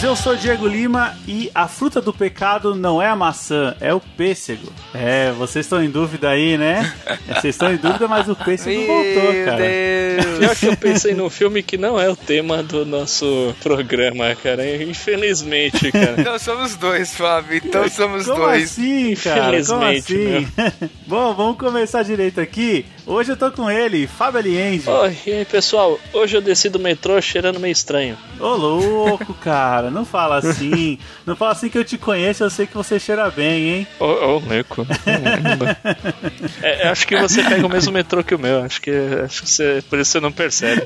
Gaqueiros, eu sou Diego Lima e a fruta do pecado não é a maçã, é o pêssego. É, vocês estão em dúvida aí, né? Vocês estão em dúvida, mas o pêssego voltou, cara. Deus. Pior que eu pensei num filme que não é o tema do nosso programa, cara. Infelizmente, cara. Então somos dois, Fábio. Então somos Como dois. assim, cara? Como assim? Bom, vamos começar direito aqui. Hoje eu tô com ele, Fábio Alienzi. Oi, e aí, pessoal? Hoje eu desci do metrô cheirando meio estranho. Ô, louco, cara. Não fala assim. Não fala assim que eu te conheço, eu sei que você cheira bem, hein? Ô, ô, Leco. é, acho que você pega o mesmo metrô que o meu. Acho que, acho que você, por isso você não percebe.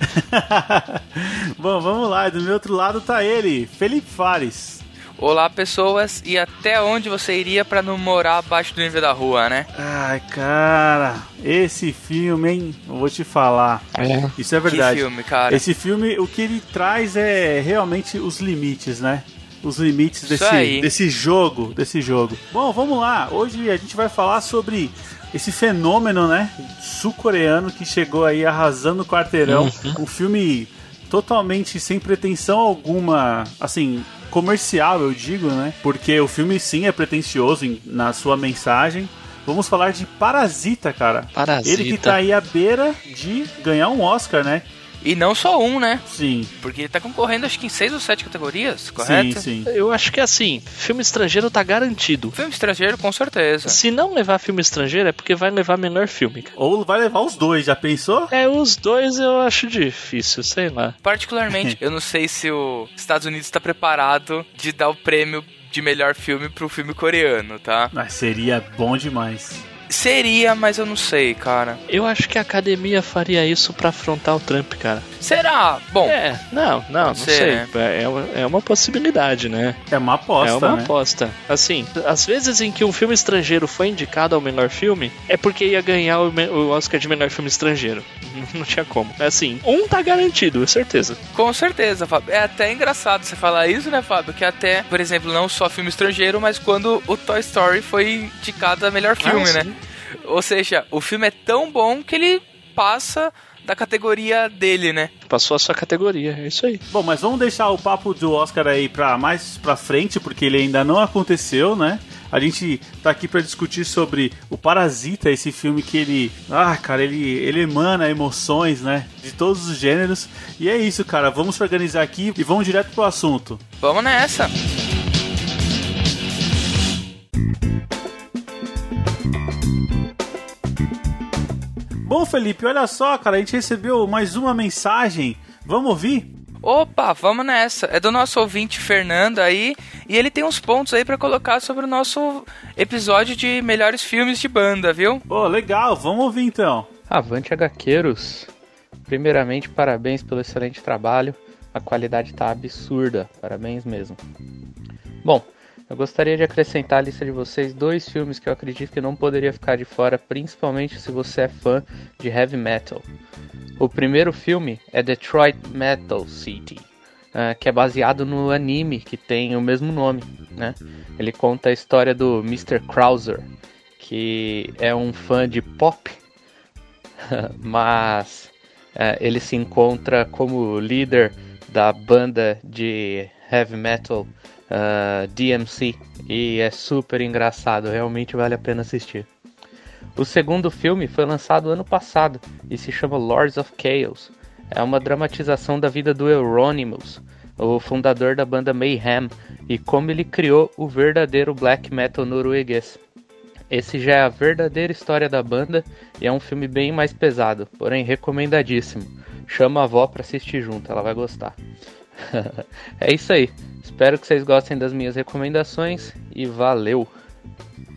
Bom, vamos lá. Do meu outro lado tá ele, Felipe Fares. Olá, pessoas. E até onde você iria pra não morar abaixo do nível da rua, né? Ai, cara, esse filme, hein? Eu vou te falar. É. Isso é verdade. Que filme, cara. Esse filme, o que ele traz é realmente os limites, né? Os limites desse, desse jogo, desse jogo. Bom, vamos lá. Hoje a gente vai falar sobre esse fenômeno, né? Sul-coreano que chegou aí arrasando o quarteirão. Um filme totalmente sem pretensão alguma, assim, comercial, eu digo, né? Porque o filme sim é pretensioso em- na sua mensagem. Vamos falar de Parasita, cara. Parasita. Ele que tá aí à beira de ganhar um Oscar, né? E não só um, né? Sim, Porque ele tá concorrendo acho que em seis ou sete categorias, correto? sim, sim. Eu acho que assim, filme estrangeiro tá garantido. Filme estrangeiro, com certeza. Se não levar filme estrangeiro é porque vai levar melhor filme. cara. Ou vai levar os dois, já pensou? É, os dois eu acho difícil, sei lá. Particularmente, eu não sei se os Estados Unidos está preparado de dar o prêmio de melhor filme pro filme coreano, tá? Mas seria bom demais. Seria, mas eu não sei, cara. Eu acho que a academia faria isso pra afrontar o Trump, cara. Será? Bom, É, não, não, não ser, sei. né? É, uma, é uma possibilidade, né? É uma aposta, é uma né? aposta. Assim, às vezes em que um filme estrangeiro foi indicado ao melhor filme, é porque ia ganhar o, o Oscar de melhor filme estrangeiro. Não tinha como. Assim, um tá garantido, é certeza. Com certeza, Fábio. É até engraçado você falar isso, né, Fábio? Que até, por exemplo, não só filme estrangeiro, mas quando o Toy Story foi indicado a melhor filme, Ah, né? Ou seja, o filme é tão bom que ele passa da categoria dele, né? Passou a sua categoria, é isso aí. Bom, mas vamos deixar o papo do Oscar aí pra mais pra frente, porque ele ainda não aconteceu, né? A gente tá aqui pra discutir sobre o Parasita, esse filme que ele, ah, cara, ele ele emana emoções, né, de todos os gêneros. E é isso, cara, vamos se organizar aqui e vamos direto pro assunto. Vamos nessa. Felipe, olha só, cara, a gente recebeu mais uma mensagem. Vamos ouvir? Opa, vamos nessa. É do nosso ouvinte Fernando aí, e ele tem uns pontos aí pra colocar sobre o nosso episódio de melhores filmes de banda, viu? Pô, legal, vamos ouvir então. Avante HQueiros. Primeiramente, parabéns pelo excelente trabalho. A qualidade tá absurda. Parabéns mesmo. Bom, eu gostaria de acrescentar à lista de vocês dois filmes que eu acredito que não poderia ficar de fora, principalmente se você é fã de heavy metal. O primeiro filme é Detroit Metal City, ah, que é baseado no anime que tem o mesmo nome, né? Ele conta a história do Mr. Krauser, que é um fã de pop, mas eh, ele se encontra como líder da banda de heavy metal ah, DMC e é super engraçado, realmente vale a pena assistir. O segundo filme foi lançado ano passado e se chama Lords of Chaos. É uma dramatização da vida do Euronymous, o fundador da banda Mayhem, e como ele criou o verdadeiro black metal norueguês. Esse já é a verdadeira história da banda e é um filme bem mais pesado, porém recomendadíssimo. Chama a avó pra assistir junto, ela vai gostar. é isso aí. Espero que vocês gostem das minhas recomendações e valeu!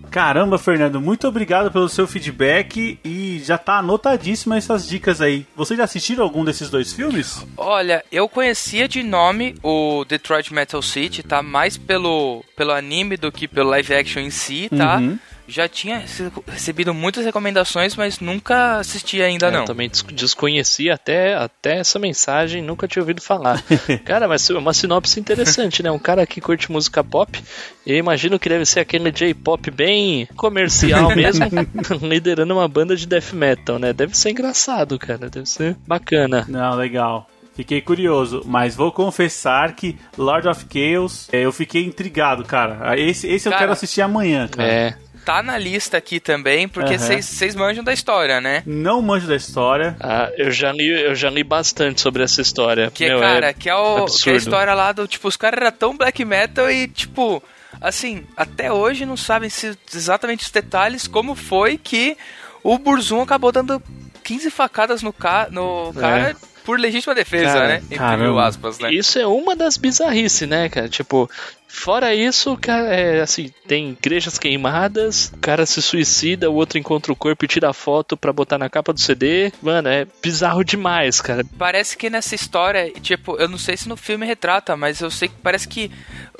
Caramba, Fernando, muito obrigado pelo seu feedback e já tá anotadíssima essas dicas aí. Vocês já assistiram algum desses dois filmes? Olha, eu conhecia de nome o Detroit Metal City, tá? Mais pelo, pelo anime do que pelo live action em si, tá? Uhum já tinha recebido muitas recomendações, mas nunca assisti ainda é, não. Eu também desconhecia até, até essa mensagem, nunca tinha ouvido falar. cara, mas é uma sinopse interessante, né? Um cara que curte música pop, eu imagino que deve ser aquele J-pop bem comercial mesmo, liderando uma banda de death metal, né? Deve ser engraçado, cara, deve ser bacana. Não, legal. Fiquei curioso, mas vou confessar que Lord of Chaos, é, eu fiquei intrigado, cara. Esse, esse cara, eu quero assistir amanhã, cara. É, tá na lista aqui também, porque vocês uhum. manjam da história, né? Não manjo da história. Ah, eu já li, eu já li bastante sobre essa história. Que, Meu, cara, é que, é o, que é a história lá do, tipo, os caras eram tão black metal e, tipo, assim, até hoje não sabem se, exatamente os detalhes como foi que o Burzum acabou dando 15 facadas no, ca no é. cara por legítima defesa, cara, né? Entre mil aspas, né? Isso é uma das bizarrices, né, cara? Tipo, Fora isso, cara, é, assim, tem igrejas queimadas, o cara se suicida, o outro encontra o corpo e tira a foto pra botar na capa do CD. Mano, é bizarro demais, cara. Parece que nessa história, tipo, eu não sei se no filme retrata, mas eu sei que parece que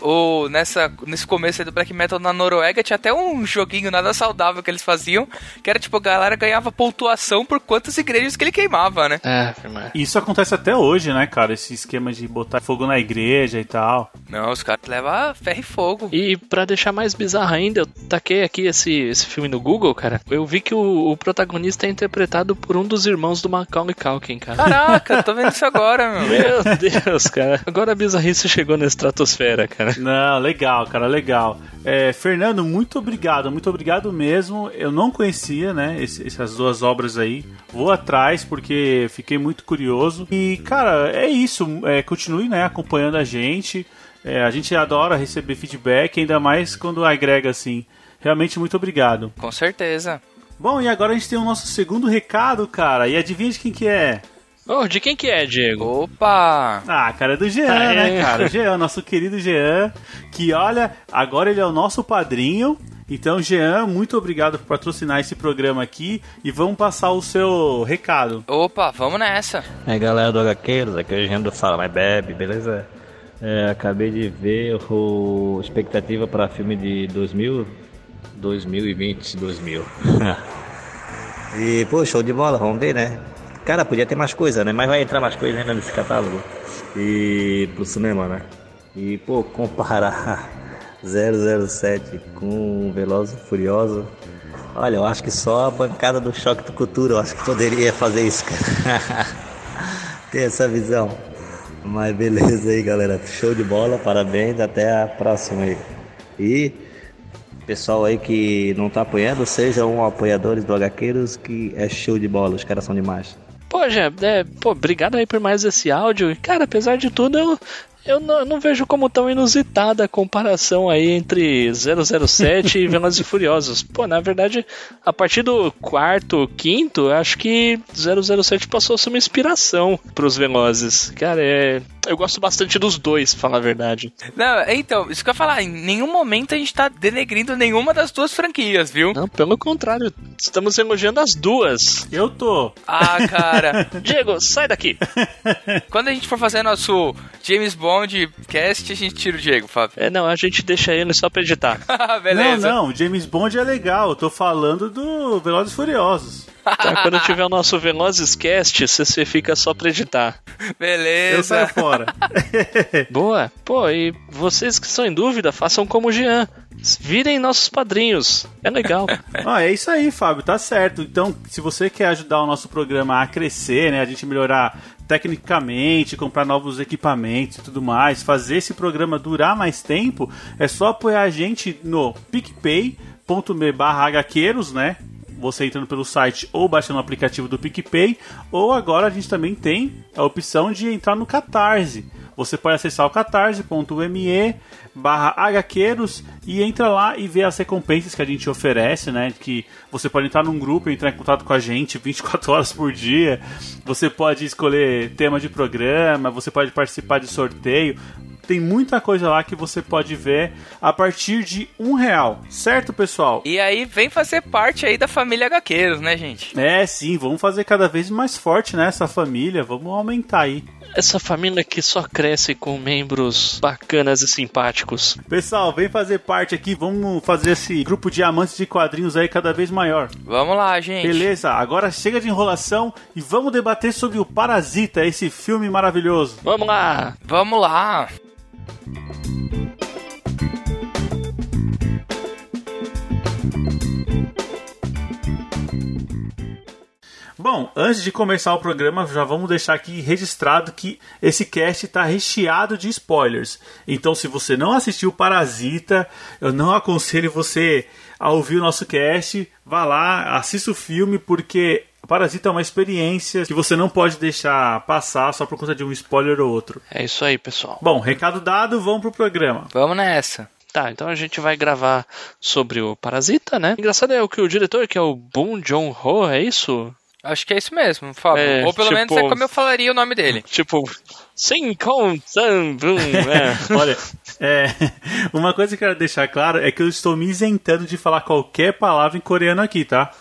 o, nessa, nesse começo do Black Metal na Noruega tinha até um joguinho nada saudável que eles faziam, que era tipo, a galera ganhava pontuação por quantas igrejas que ele queimava, né? É, Isso acontece até hoje, né, cara? Esse esquema de botar fogo na igreja e tal. Não, os caras levam ferro e fogo. E para deixar mais bizarro ainda, eu taquei aqui esse, esse filme no Google, cara. Eu vi que o, o protagonista é interpretado por um dos irmãos do Macaulay Culkin, cara. Caraca, tô vendo isso agora, meu. Meu Deus, cara. Agora a bizarrice chegou na estratosfera, cara. Não, legal, cara, legal. É, Fernando, muito obrigado, muito obrigado mesmo. Eu não conhecia, né, esse, essas duas obras aí. Vou atrás porque fiquei muito curioso. E, cara, é isso. É, continue, né, acompanhando a gente. É, a gente adora receber feedback, ainda mais quando agrega assim. Realmente muito obrigado. Com certeza. Bom, e agora a gente tem o nosso segundo recado, cara. E adivinha de quem que é? Oh, de quem que é, Diego? Opa! Ah, cara, é do Jean, ah, né, cara? Jean, nosso querido Jean, que olha, agora ele é o nosso padrinho. Então, Jean, muito obrigado por patrocinar esse programa aqui e vamos passar o seu recado. Opa, vamos nessa. É, galera do HQs, aqui é o Jean do Fala Mais Bebe, beleza? É, acabei de ver o expectativa para filme de 2000, 2020, 2000. e pô, show de bola, vamos ver, né? Cara, podia ter mais coisa, né? Mas vai entrar mais coisa ainda nesse catálogo. E pro cinema, né? E pô, comparar 007 com Veloso e Furioso. Olha, eu acho que só a bancada do Choque do Cultura eu acho que poderia fazer isso, cara. ter essa visão. Mas beleza aí, galera. Show de bola, parabéns, até a próxima aí. E pessoal aí que não tá apoiando, sejam apoiadores do HQueiros, que é show de bola, os caras são demais. Pô, Jé, é, pô, obrigado aí por mais esse áudio. Cara, apesar de tudo, eu, eu não, eu não, vejo como tão inusitada a comparação aí entre 007 e Velozes e Furiosos. Pô, na verdade, a partir do quarto, quinto, acho que 007 passou a ser uma inspiração pros Velozes. Cara, é, eu gosto bastante dos dois, pra falar a verdade. Não, então, isso que eu ia falar, em nenhum momento a gente tá denegrindo nenhuma das duas franquias, viu? Não, pelo contrário, estamos elogiando as duas. Eu tô. Ah, cara. Diego, sai daqui. Quando a gente for fazer nosso James Bond cast, a gente tira o Diego, Fábio. É, não, a gente deixa ele só pra editar. Beleza. Não, não, James Bond é legal, eu tô falando do Velozes Furiosos. Tá, quando tiver o nosso Velozes Cast, você fica só pra editar. Beleza. Eu saio fora. Boa. Pô, e vocês que estão em dúvida, façam como o Jean. Virem nossos padrinhos. É legal. ah, é isso aí, Fábio, tá certo. Então, se você quer ajudar o nosso programa a crescer, né, a gente melhorar tecnicamente, comprar novos equipamentos e tudo mais, fazer esse programa durar mais tempo, é só apoiar a gente no picpay.me barra né? Você entrando pelo site ou baixando o aplicativo do PicPay, ou agora a gente também tem a opção de entrar no Catarse. Você pode acessar o catarse.me barra HQueiros e entra lá e ver as recompensas que a gente oferece, né? Que você pode entrar num grupo entrar em contato com a gente 24 horas por dia. Você pode escolher tema de programa, você pode participar de sorteio Tem muita coisa lá que você pode ver a partir de um real, certo, pessoal? E aí vem fazer parte aí da família Gaqueiros, né, gente? É, sim, vamos fazer cada vez mais forte nessa né, família, vamos aumentar aí. Essa família que só cresce com membros bacanas e simpáticos. Pessoal, vem fazer parte aqui, vamos fazer esse grupo de amantes de quadrinhos aí cada vez maior. Vamos lá, gente. Beleza, agora chega de enrolação e vamos debater sobre o Parasita, esse filme maravilhoso. Vamos lá! Vamos lá! Bom, antes de começar o programa, já vamos deixar aqui registrado que esse cast está recheado de spoilers. Então, se você não assistiu Parasita, eu não aconselho você a ouvir o nosso cast. Vá lá, assista o filme, porque Parasita é uma experiência que você não pode deixar passar só por conta de um spoiler ou outro. É isso aí, pessoal. Bom, recado dado, vamos pro programa. Vamos nessa. Tá, então a gente vai gravar sobre o Parasita, né? Engraçado é o que o diretor, que é o Bong Joon-ho, é isso? Acho que é isso mesmo, Fábio. É, Ou pelo tipo, menos é como eu falaria o nome dele. Tipo, Sim, com é. Olha, é, uma coisa que eu quero deixar claro é que eu estou me isentando de falar qualquer palavra em coreano aqui, tá?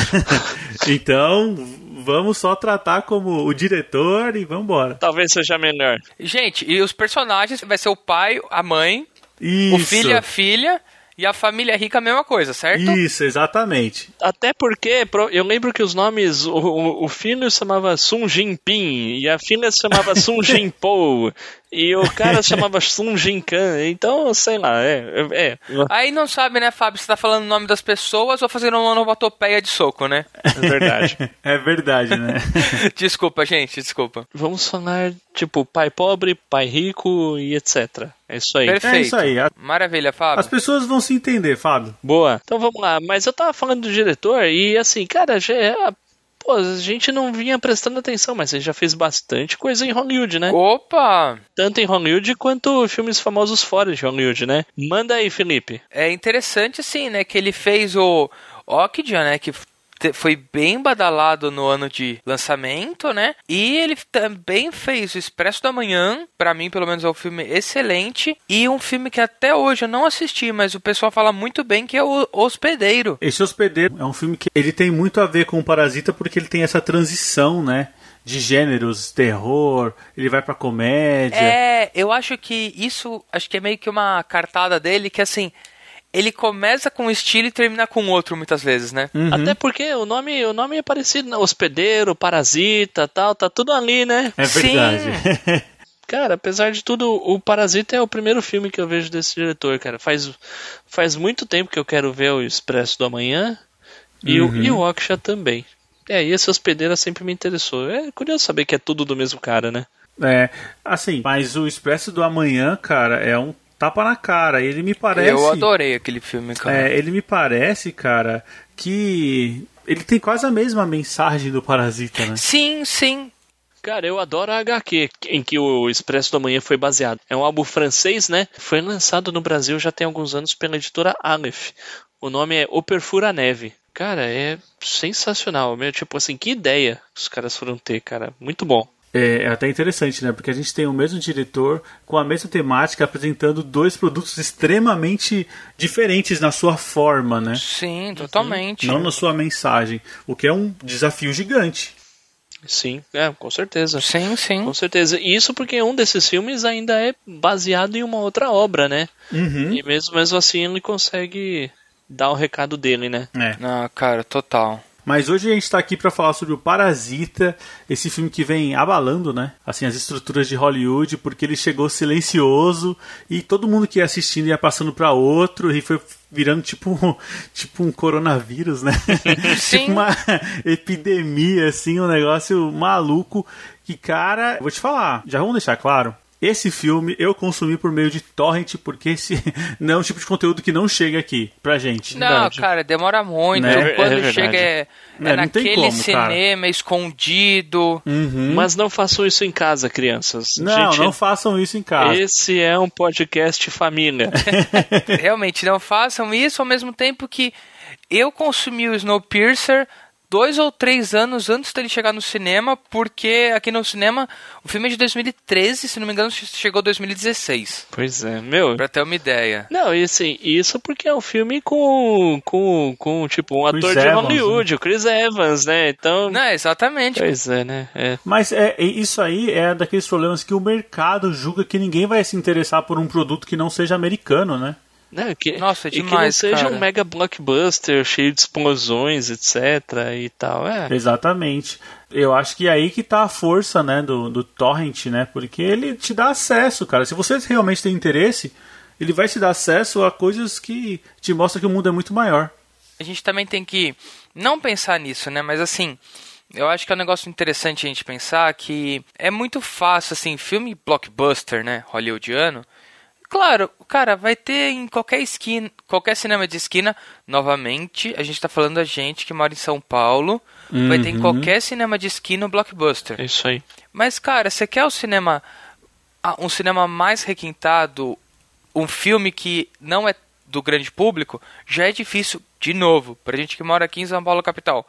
então, vamos só tratar como o diretor e vamos embora. Talvez seja melhor. Gente, e os personagens vai ser o pai, a mãe, Isso. o filho e a filha e a família rica a mesma coisa, certo? Isso, exatamente. Até porque eu lembro que os nomes, o, o filho se chamava Sun Jinping e a filha se chamava Sun Jinpo. E o cara chamava Sun Jinkan, então, sei lá, é, é. Aí não sabe, né, Fábio, se tá falando o nome das pessoas ou fazendo uma onomatopeia de soco, né? É verdade. é verdade, né? desculpa, gente, desculpa. Vamos falar, tipo, pai pobre, pai rico e etc. É isso aí. Perfeito. É isso aí. Maravilha, Fábio. As pessoas vão se entender, Fábio. Boa. Então vamos lá. Mas eu tava falando do diretor e, assim, cara, já é Pô, a gente não vinha prestando atenção, mas gente já fez bastante coisa em Hollywood, né? Opa! Tanto em Hollywood quanto filmes famosos fora de Hollywood, né? Manda aí, Felipe. É interessante, assim, né? Que ele fez o Okja, né? Que foi bem badalado no ano de lançamento, né? E ele também fez o Expresso da Manhã, para mim pelo menos é um filme excelente e um filme que até hoje eu não assisti, mas o pessoal fala muito bem que é o Hospedeiro. Esse Hospedeiro é um filme que ele tem muito a ver com o Parasita porque ele tem essa transição, né? de gêneros, terror, ele vai pra comédia. É, eu acho que isso, acho que é meio que uma cartada dele, que assim, ele começa com um estilo e termina com outro muitas vezes, né? Uhum. Até porque o nome, o nome é parecido, né? hospedeiro, parasita, tal, tá tudo ali, né? É verdade. cara, apesar de tudo, o Parasita é o primeiro filme que eu vejo desse diretor, cara. Faz, faz muito tempo que eu quero ver o Expresso do Amanhã e, uhum. o, e o Aksha também. É, e esse hospedeiro sempre me interessou. É curioso saber que é tudo do mesmo cara, né? É, assim, mas o Expresso do Amanhã, cara, é um tapa na cara. Ele me parece. Eu adorei aquele filme, cara. É, ele me parece, cara, que ele tem quase a mesma mensagem do Parasita, né? Sim, sim. Cara, eu adoro a HQ em que o Expresso da Manhã foi baseado. É um álbum francês, né? Foi lançado no Brasil já tem alguns anos pela editora Aleph. O nome é O Perfura Neve. Cara, é sensacional. Meu, tipo assim, que ideia os caras foram ter, cara. Muito bom. É, é, até interessante, né? Porque a gente tem o mesmo diretor com a mesma temática apresentando dois produtos extremamente diferentes na sua forma, né? Sim, totalmente. Não na sua mensagem, o que é um desafio gigante. Sim, é, com certeza. Sim, sim. Com certeza. E isso porque um desses filmes ainda é baseado em uma outra obra, né? Uhum. E mesmo, mesmo assim ele consegue dar o recado dele, né? É. Ah, cara, total. Mas hoje a gente está aqui para falar sobre o Parasita, esse filme que vem abalando, né? Assim, as estruturas de Hollywood, porque ele chegou silencioso e todo mundo que ia assistindo ia passando para outro e foi virando tipo, tipo um coronavírus, né? tipo uma epidemia, assim, um negócio maluco. Que, cara, vou te falar, já vamos deixar claro, esse filme eu consumi por meio de torrent, porque esse não é um tipo de conteúdo que não chega aqui pra gente. Não, verdade. cara, demora muito. Né? Quando é chega é, é, é naquele como, cinema cara. escondido. Uhum. Mas não façam isso em casa, crianças. Não, gente, não façam isso em casa. Esse é um podcast família. Realmente, não façam isso ao mesmo tempo que eu consumi o Snowpiercer dois ou três anos antes dele chegar no cinema, porque aqui no cinema o filme é de 2013, se não me engano, chegou 2016. Pois é, meu. Pra ter uma ideia. Não, e assim, isso porque é um filme com, com, com tipo, um Chris ator de Evans, Hollywood, né? o Chris Evans, né? Então. Não, exatamente. Pois é, né? É. Mas é, isso aí é daqueles problemas que o mercado julga que ninguém vai se interessar por um produto que não seja americano, né? Né? Que, Nossa, é demais, e que não seja cara. um mega blockbuster cheio de explosões, etc. e tal. É. Exatamente. Eu acho que é aí que tá a força, né, do, do torrent, né? Porque ele te dá acesso, cara. Se você realmente tem interesse, ele vai te dar acesso a coisas que te mostram que o mundo é muito maior. A gente também tem que não pensar nisso, né? Mas assim, eu acho que é um negócio interessante a gente pensar que é muito fácil, assim, filme blockbuster, né, hollywoodiano, Claro, cara, vai ter em qualquer esquina, qualquer cinema de esquina, novamente, a gente tá falando da gente que mora em São Paulo, uhum. vai ter em uhum. qualquer cinema de esquina o blockbuster. É isso aí. Mas, cara, você quer o cinema, um cinema mais requintado, um filme que não é do grande público, já é difícil, de novo, pra gente que mora aqui em São Paulo, capital.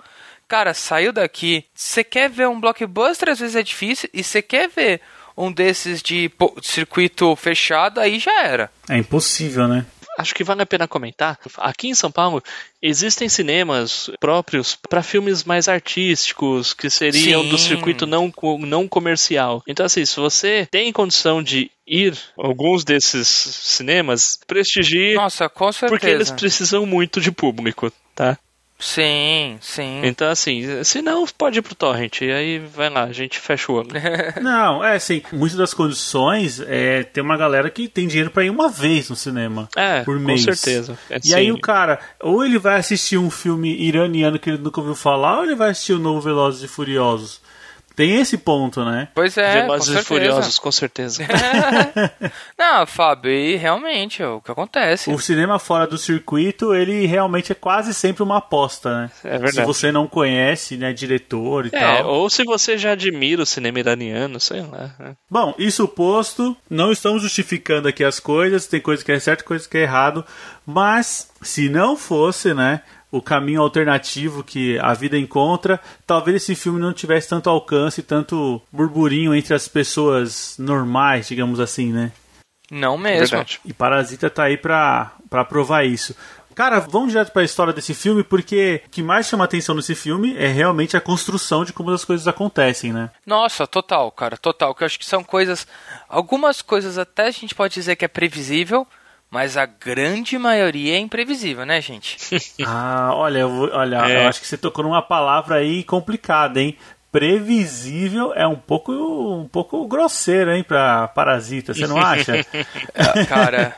Cara, saiu daqui, você quer ver um blockbuster, às vezes é difícil, e você quer ver um desses de circuito fechado, aí já era. É impossível, né? Acho que vale a pena comentar. Aqui em São Paulo existem cinemas próprios para filmes mais artísticos, que seriam Sim. do circuito não, não comercial. Então, assim, se você tem condição de ir a alguns desses cinemas, prestigie. Nossa, com certeza. Porque eles precisam muito de público, tá? Sim, sim. Então, assim, se não, pode ir pro torrent. E aí vai lá, a gente fecha o olho. não, é assim, muitas das condições é ter uma galera que tem dinheiro para ir uma vez no cinema. É, por mês. com certeza. É, e sim. aí o cara, ou ele vai assistir um filme iraniano que ele nunca ouviu falar, ou ele vai assistir o novo Velozes e Furiosos. Tem esse ponto, né? Pois é, Velozes e Furiosos, com certeza. Não, Fábio, e realmente é o que acontece. O cinema fora do circuito, ele realmente é quase sempre uma aposta, né? É verdade. Se você não conhece, né, diretor e é, tal. Ou se você já admira o cinema iraniano, sei lá. Né? Bom, isso posto, não estamos justificando aqui as coisas, tem coisa que é certo, coisa que é errado, mas se não fosse, né, o caminho alternativo que a vida encontra, talvez esse filme não tivesse tanto alcance, tanto burburinho entre as pessoas normais, digamos assim, né? Não mesmo. Verdade. E Parasita tá aí pra, pra provar isso. Cara, vamos direto para a história desse filme, porque o que mais chama atenção nesse filme é realmente a construção de como as coisas acontecem, né? Nossa, total, cara, total. Que eu acho que são coisas. Algumas coisas até a gente pode dizer que é previsível, mas a grande maioria é imprevisível, né, gente? ah, olha, eu, vou, olha, é. eu acho que você tocou numa palavra aí complicada, hein? Previsível é um pouco um pouco grosseiro, hein, para parasita, você não acha? cara,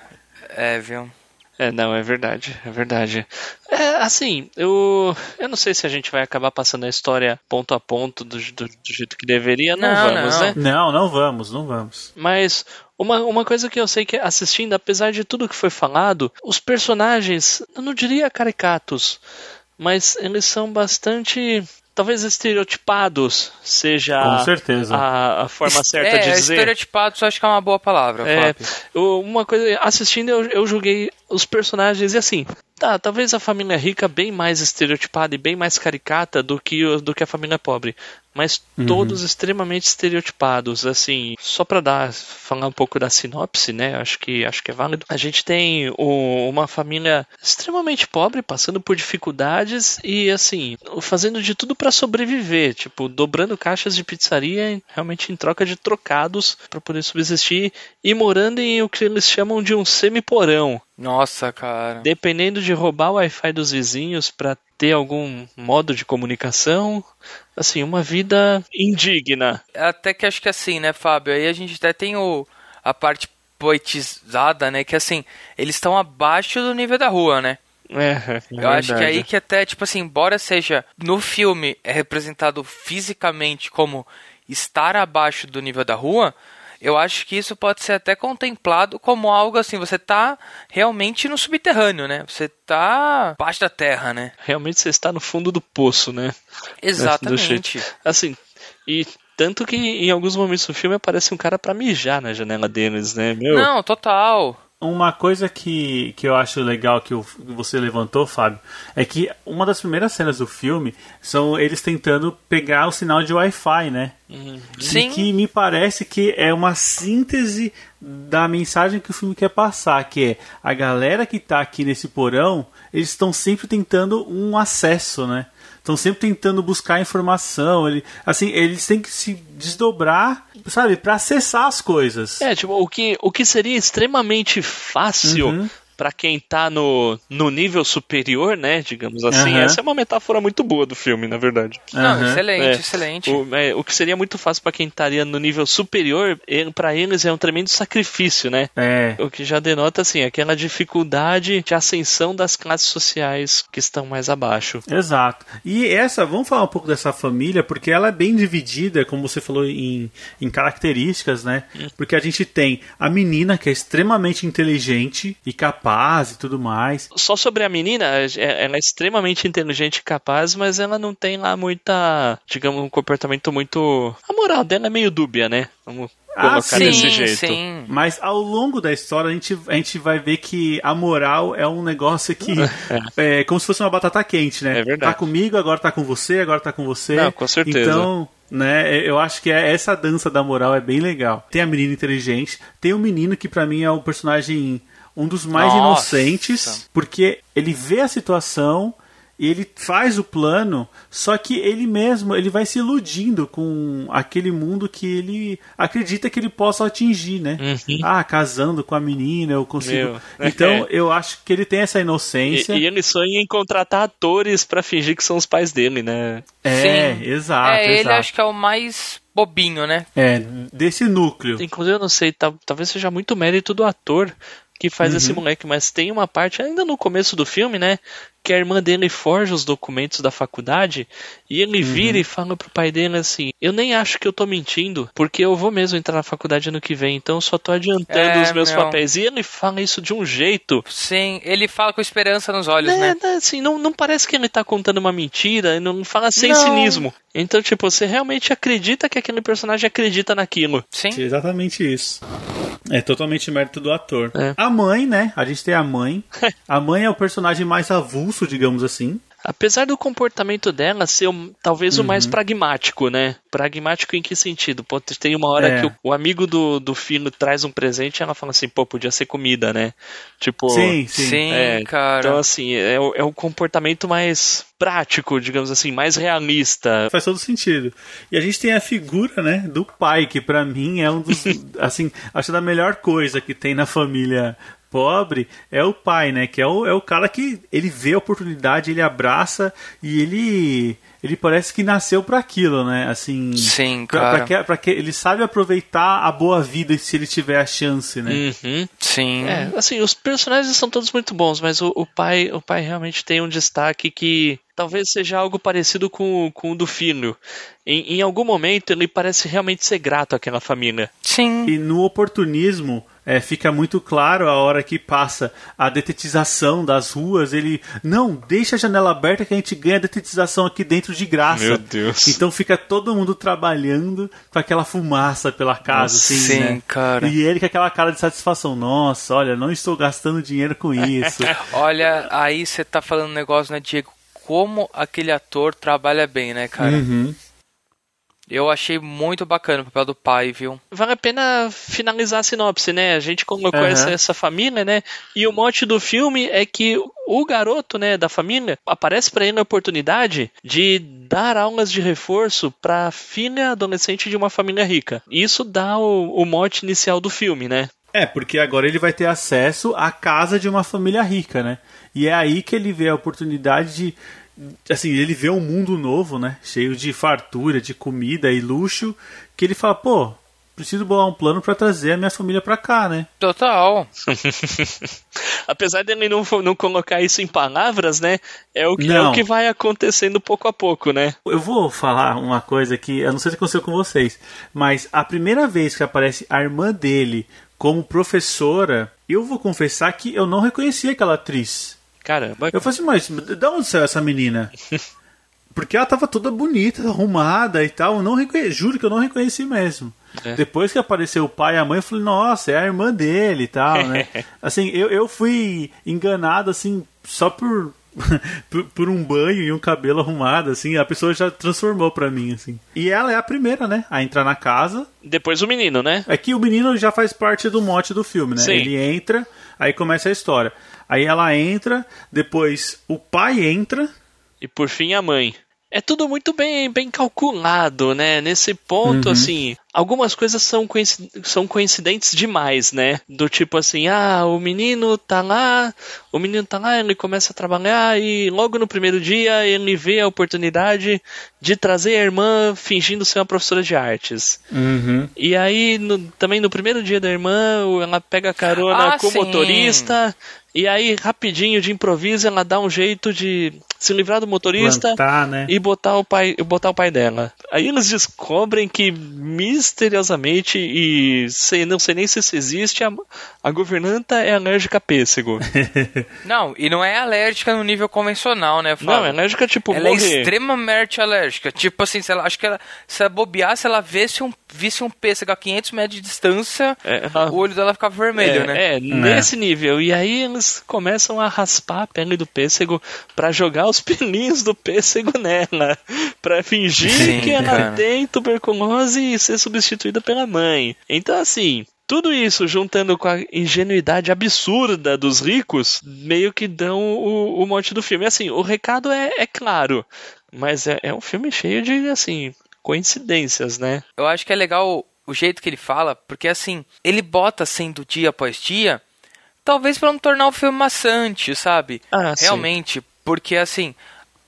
é, viu? É, não, é verdade, é verdade. É, assim, eu, eu não sei se a gente vai acabar passando a história ponto a ponto do, do, do jeito que deveria, não, não vamos, não. né? Não, não vamos, não vamos. Mas uma, uma coisa que eu sei que assistindo, apesar de tudo que foi falado, os personagens, eu não diria caricatos, mas eles são bastante talvez estereotipados seja a, a, forma certa é, de dizer. Estereotipados acho que é uma boa palavra. É, uma coisa, assistindo eu, eu julguei os personagens e assim, tá, talvez a família rica bem mais estereotipada e bem mais caricata do que, do que a família pobre mas uhum. todos extremamente estereotipados, assim, só para dar falar um pouco da sinopse, né? Acho que acho que é válido. A gente tem o, uma família extremamente pobre, passando por dificuldades e assim, fazendo de tudo para sobreviver, tipo, dobrando caixas de pizzaria realmente em troca de trocados para poder subsistir e morando em o que eles chamam de um semi-porão. Nossa, cara. Dependendo de roubar o Wi-Fi dos vizinhos para ter algum modo de comunicação, assim, uma vida indigna. Até que acho que assim, né, Fábio? Aí a gente até tem o, a parte poetizada, né? Que assim, eles estão abaixo do nível da rua, né? É, é Eu verdade. acho que aí que até, tipo assim, embora seja no filme é representado fisicamente como estar abaixo do nível da rua, eu acho que isso pode ser até contemplado como algo assim, você tá realmente no subterrâneo, né? Você tá abaixo da terra, né? Realmente você está no fundo do poço, né? Exatamente. Assim, e tanto que em alguns momentos do filme aparece um cara para mijar na janela deles, né? Meu. Não, total. Uma coisa que, que eu acho legal que você levantou, Fábio, é que uma das primeiras cenas do filme são eles tentando pegar o sinal de Wi-Fi, né? Uhum. Sim. E que me parece que é uma síntese da mensagem que o filme quer passar, que é a galera que tá aqui nesse porão, eles estão sempre tentando um acesso, né? Estão sempre tentando buscar informação. Ele, assim, eles têm que se desdobrar, sabe, para acessar as coisas. É, tipo, o que, o que seria extremamente fácil uhum para quem tá no, no nível superior, né, digamos assim, uhum. essa é uma metáfora muito boa do filme, na verdade. Não, uhum. excelente, é, excelente. O, é, o, que seria muito fácil para quem estaria no nível superior, para eles é um tremendo sacrifício, né? É. O que já denota, assim, aquela dificuldade de ascensão das classes sociais que estão mais abaixo. Exato. E essa, vamos falar um pouco dessa família, porque ela é bem dividida, como você falou, em, em características, né? Hum. Porque a gente tem a menina, que é extremamente inteligente e capaz capaz e tudo mais. Só sobre a menina, é, ela é extremamente inteligente e capaz, mas ela não tem lá muita, digamos, um comportamento muito. A moral dela é meio dúbia, né? Vamos colocar ah, sim, desse jeito. Sim. Mas ao longo da história a gente, a gente vai ver que a moral é um negócio que é. é como se fosse uma batata quente, né? É verdade. Tá comigo, agora tá com você, agora tá com você. Não, com certeza. Então, né? Eu acho que é, essa dança da moral é bem legal. Tem a menina inteligente, tem o menino que para mim é o personagem um dos mais Nossa. inocentes, porque ele vê a situação e ele faz o plano, só que ele mesmo ele vai se iludindo com aquele mundo que ele acredita que ele possa atingir, né? Uhum. Ah, casando com a menina, eu consigo. Meu. Então é. eu acho que ele tem essa inocência. E, e ele sonha em contratar atores para fingir que são os pais dele, né? É, Sim. exato. É, ele exato. acho que é o mais bobinho, né? É, desse núcleo. Inclusive, eu não sei, talvez seja muito mérito do ator, que faz uhum. esse moleque, mas tem uma parte ainda no começo do filme, né, que a irmã dele forja os documentos da faculdade e ele uhum. vira e fala pro pai dele assim: Eu nem acho que eu tô mentindo, porque eu vou mesmo entrar na faculdade ano que vem, então eu só tô adiantando é, os meus meu. papéis. E ele fala isso de um jeito. Sim, ele fala com esperança nos olhos, é, né? Assim, não, não parece que ele tá contando uma mentira, não fala sem não. cinismo. Então, tipo, você realmente acredita que aquele personagem acredita naquilo. Sim. exatamente isso. É totalmente mérito do ator. É. A mãe, né? A gente tem a mãe. a mãe é o personagem mais avulso digamos assim. Apesar do comportamento dela ser talvez uhum. o mais uhum. pragmático, né? Pragmático em que sentido? Pô, tem uma hora é. que o, o, amigo do, do filho traz um presente e ela fala assim, pô, podia ser comida, né? Tipo. Sim, sim. sim é, cara. Então, assim, é, é o comportamento mais prático, digamos assim, mais realista. Faz todo sentido. E a gente tem a figura, né, do pai, que para mim é um dos, assim, acho da melhor coisa que tem na família pobre é o pai, né? Que é o, é o cara que ele vê a oportunidade, ele abraça e ele ele parece que nasceu para aquilo, né? Assim, sim, cara. Pra, pra, que, pra que ele sabe aproveitar a boa vida se ele tiver a chance, né? Uhum. Sim. É, assim, os personagens são todos muito bons, mas o, o pai, o pai realmente tem um destaque que talvez seja algo parecido com, com o do filho. Em, em algum momento ele parece realmente ser grato àquela família. Sim. E no oportunismo é, fica muito claro a hora que passa a detetização das ruas. Ele, não, deixa a janela aberta que a gente ganha a detetização aqui dentro de graça. Meu Deus. Então fica todo mundo trabalhando com aquela fumaça pela casa, assim, Sim, né? cara. E ele com aquela cara de satisfação. Nossa, olha, não estou gastando dinheiro com isso. olha, aí você tá falando um negócio, né, Diego? Como aquele ator trabalha bem, né, cara? Uhum. Eu achei muito bacana o papel do pai, viu? Vale a pena finalizar a sinopse, né? A gente colocou uhum. essa, essa família, né? E o mote do filme é que o garoto, né, da família, aparece para ele a oportunidade de dar aulas de reforço para filha adolescente de uma família rica. Isso dá o, o mote inicial do filme, né? É, porque agora ele vai ter acesso à casa de uma família rica, né? E é aí que ele vê a oportunidade de assim, ele vê um mundo novo, né? Cheio de fartura, de comida e luxo, que ele fala, pô, preciso bolar um plano para trazer a minha família para cá, né? Total. Apesar dele não, não colocar isso em palavras, né? É o, que, é o que vai acontecendo pouco a pouco, né? Eu vou falar uma coisa que eu não sei se aconteceu com vocês, mas a primeira vez que aparece a irmã dele como professora, eu vou confessar que eu não reconheci aquela atriz. Caramba. Eu falei assim, mas de onde saiu essa menina? Porque ela tava toda bonita, arrumada e tal. Eu não reconheci, juro que eu não reconheci mesmo. É. Depois que apareceu o pai e a mãe, eu falei, nossa, é a irmã dele e tal, né? assim, eu, eu fui enganado, assim, só por por, por, um banho e um cabelo arrumado, assim, a pessoa já transformou pra mim, assim. E ela é a primeira, né, a entrar na casa. Depois o menino, né? É que o menino já faz parte do mote do filme, né? Sim. Ele entra, aí começa a história. Aí ela entra, depois o pai entra. E por fim a mãe é tudo muito bem, bem calculado, né? Nesse ponto, uhum. assim, algumas coisas são, coincid são coincidentes demais, né? Do tipo assim, ah, o menino tá lá, o menino tá lá, ele começa a trabalhar e logo no primeiro dia ele vê a oportunidade de trazer a irmã fingindo ser uma professora de artes. Uhum. E aí, no, também no primeiro dia da irmã, ela pega carona ah, com o motorista, e aí, rapidinho, de improviso, ela dá um jeito de se livrar do motorista Plantar, né? e botar o pai, botar o pai dela. Aí eles descobrem que misteriosamente e sei, não sei nem se isso existe, a, a governanta é alérgica a pêssego. não, e não é alérgica no nível convencional, né? Fábio? Não, é alérgica tipo Ela é morrer. é extremamente alérgica. Tipo assim, se ela, acho que ela se ela bobeasse, ela visse um visse um pêssego a 500 metros de distância, é, o olho dela ficava vermelho, é, né? É, nesse nível. E aí eles começam a raspar a pele do pêssego para jogar os pelinhos do pêssego nela, para fingir Sim, que ela cara. tem tuberculose e ser substituída pela mãe. Então assim, tudo isso, juntando com a ingenuidade absurda dos ricos, meio que dão o, o mote do filme. Assim, o recado é, é claro, mas é, é, um filme cheio de, assim, coincidências, né? Eu acho que é legal o jeito que ele fala, porque assim, ele bota sendo dia após dia, talvez para não tornar o filme maçante, sabe? Ah, Realmente, sim. porque assim,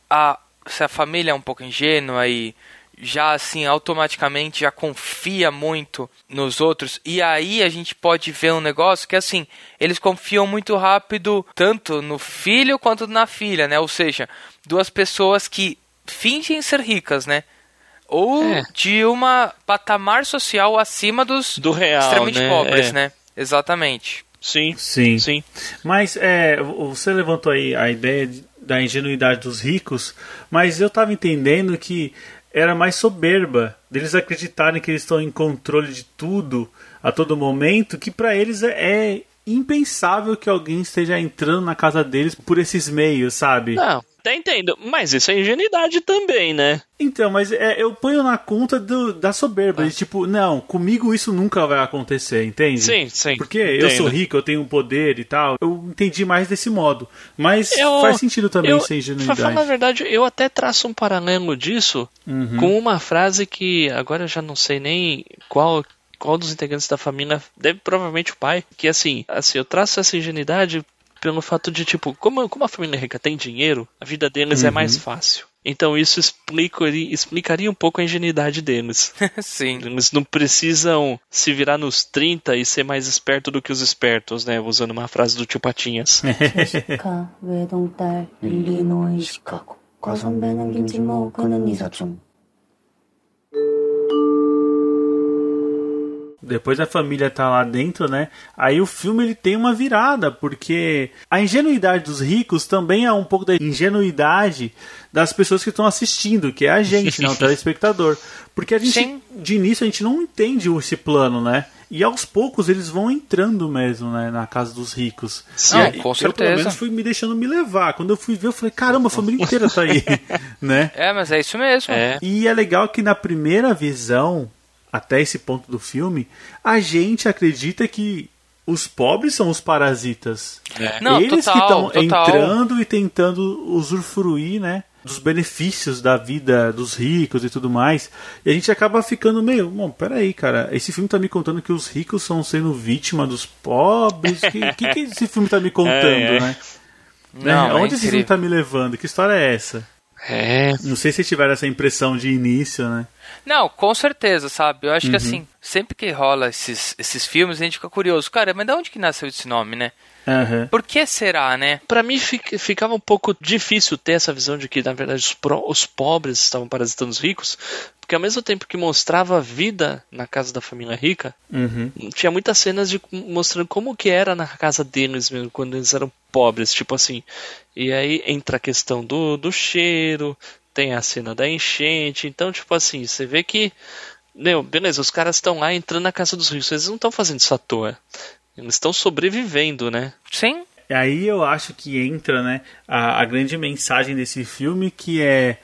a, se a família é um pouco ingênua e já assim automaticamente já confia muito nos outros e aí a gente pode ver um negócio que assim eles confiam muito rápido tanto no filho quanto na filha né ou seja duas pessoas que fingem ser ricas né ou é. de uma patamar social acima dos do real, extremamente né? pobres, é. né? Exatamente. Sim, sim, sim. Mas é, você levantou aí a ideia de, da ingenuidade dos ricos, mas eu estava entendendo que era mais soberba deles acreditarem que eles estão em controle de tudo a todo momento, que para eles é, é impensável que alguém esteja entrando na casa deles por esses meios, sabe? Não, até entendo, mas isso é ingenuidade também, né? Então, mas é, eu ponho na conta do, da soberba. Ah. Tipo, não, comigo isso nunca vai acontecer, entende? Sim, sim. Porque entendo. eu sou rico, eu tenho poder e tal. Eu entendi mais desse modo. Mas eu, faz sentido também eu, ser ingenuidade. Pra falar a verdade, eu até traço um paralelo disso uhum. com uma frase que agora eu já não sei nem qual qual dos integrantes da família deve provavelmente o pai que assim assim eu traço essa ingenuidade pelo fato de, tipo, como, como a família rica tem dinheiro, a vida deles uhum. é mais uhum. fácil. Então isso explicaria, explicaria um pouco a ingenuidade deles. Sim. Eles não precisam se virar nos 30 e ser mais esperto do que os espertos, né? Usando uma frase do tio Patinhas. depois a família tá lá dentro, né? Aí o filme ele tem uma virada, porque a ingenuidade dos ricos também é um pouco da ingenuidade das pessoas que estão assistindo, que é a gente, não, o telespectador. Porque a gente, Sim. de início, a gente não entende esse plano, né? E aos poucos eles vão entrando mesmo, né, na casa dos ricos. Sim, aí, com certeza. Eu, pelo menos, fui me deixando me levar. Quando eu fui ver, eu falei, caramba, a família inteira tá aí, né? É, mas é isso mesmo. É. E é legal que na primeira visão, até esse ponto do filme, a gente acredita que os pobres são os parasitas. É. Não, Eles total, que estão entrando e tentando usufruir, né? Dos benefícios da vida dos ricos e tudo mais. E a gente acaba ficando meio. Bom, peraí, cara. Esse filme tá me contando que os ricos são sendo vítima dos pobres. O que, que, que, esse filme tá me contando, é, é. né? Não, né? Onde é esse filme tá me levando? Que história é essa? É. Não sei se tiveram essa impressão de início, né? Não, com certeza, sabe? Eu acho uhum. que assim, sempre que rola esses, esses filmes, a gente fica curioso. Cara, mas de onde que nasceu esse nome, né? Uhum. Por que será, né? Para mim ficava um pouco difícil ter essa visão de que, na verdade, os, pro, os pobres estavam parasitando os ricos, porque ao mesmo tempo que mostrava a vida na casa da família rica, uhum. tinha muitas cenas de mostrando como que era na casa deles mesmo, quando eles eram pobres, tipo assim. E aí entra a questão do, do cheiro, tem a cena da enchente, então, tipo assim, você vê que Meu, beleza, os caras estão lá entrando na casa dos ricos, eles não estão fazendo isso à toa. Eles estão sobrevivendo, né? Sim. E aí eu acho que entra, né, a, a grande mensagem desse filme que é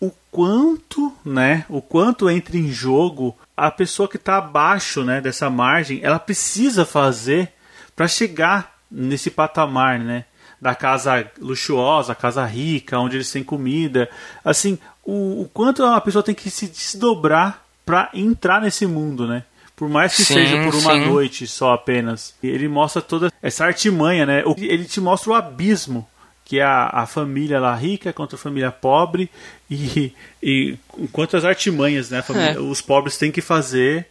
o quanto, né, o quanto entra em jogo a pessoa que está abaixo, né, dessa margem, ela precisa fazer para chegar nesse patamar, né, da casa luxuosa, casa rica, onde eles têm comida, assim, o, o quanto a pessoa tem que se desdobrar para entrar nesse mundo, né? Por mais que sim, seja por uma sim. noite só apenas. Ele mostra toda essa artimanha, né? Ele te mostra o abismo que é a, a família lá rica contra a família pobre e, e quantas artimanhas né, família, é. os pobres têm que fazer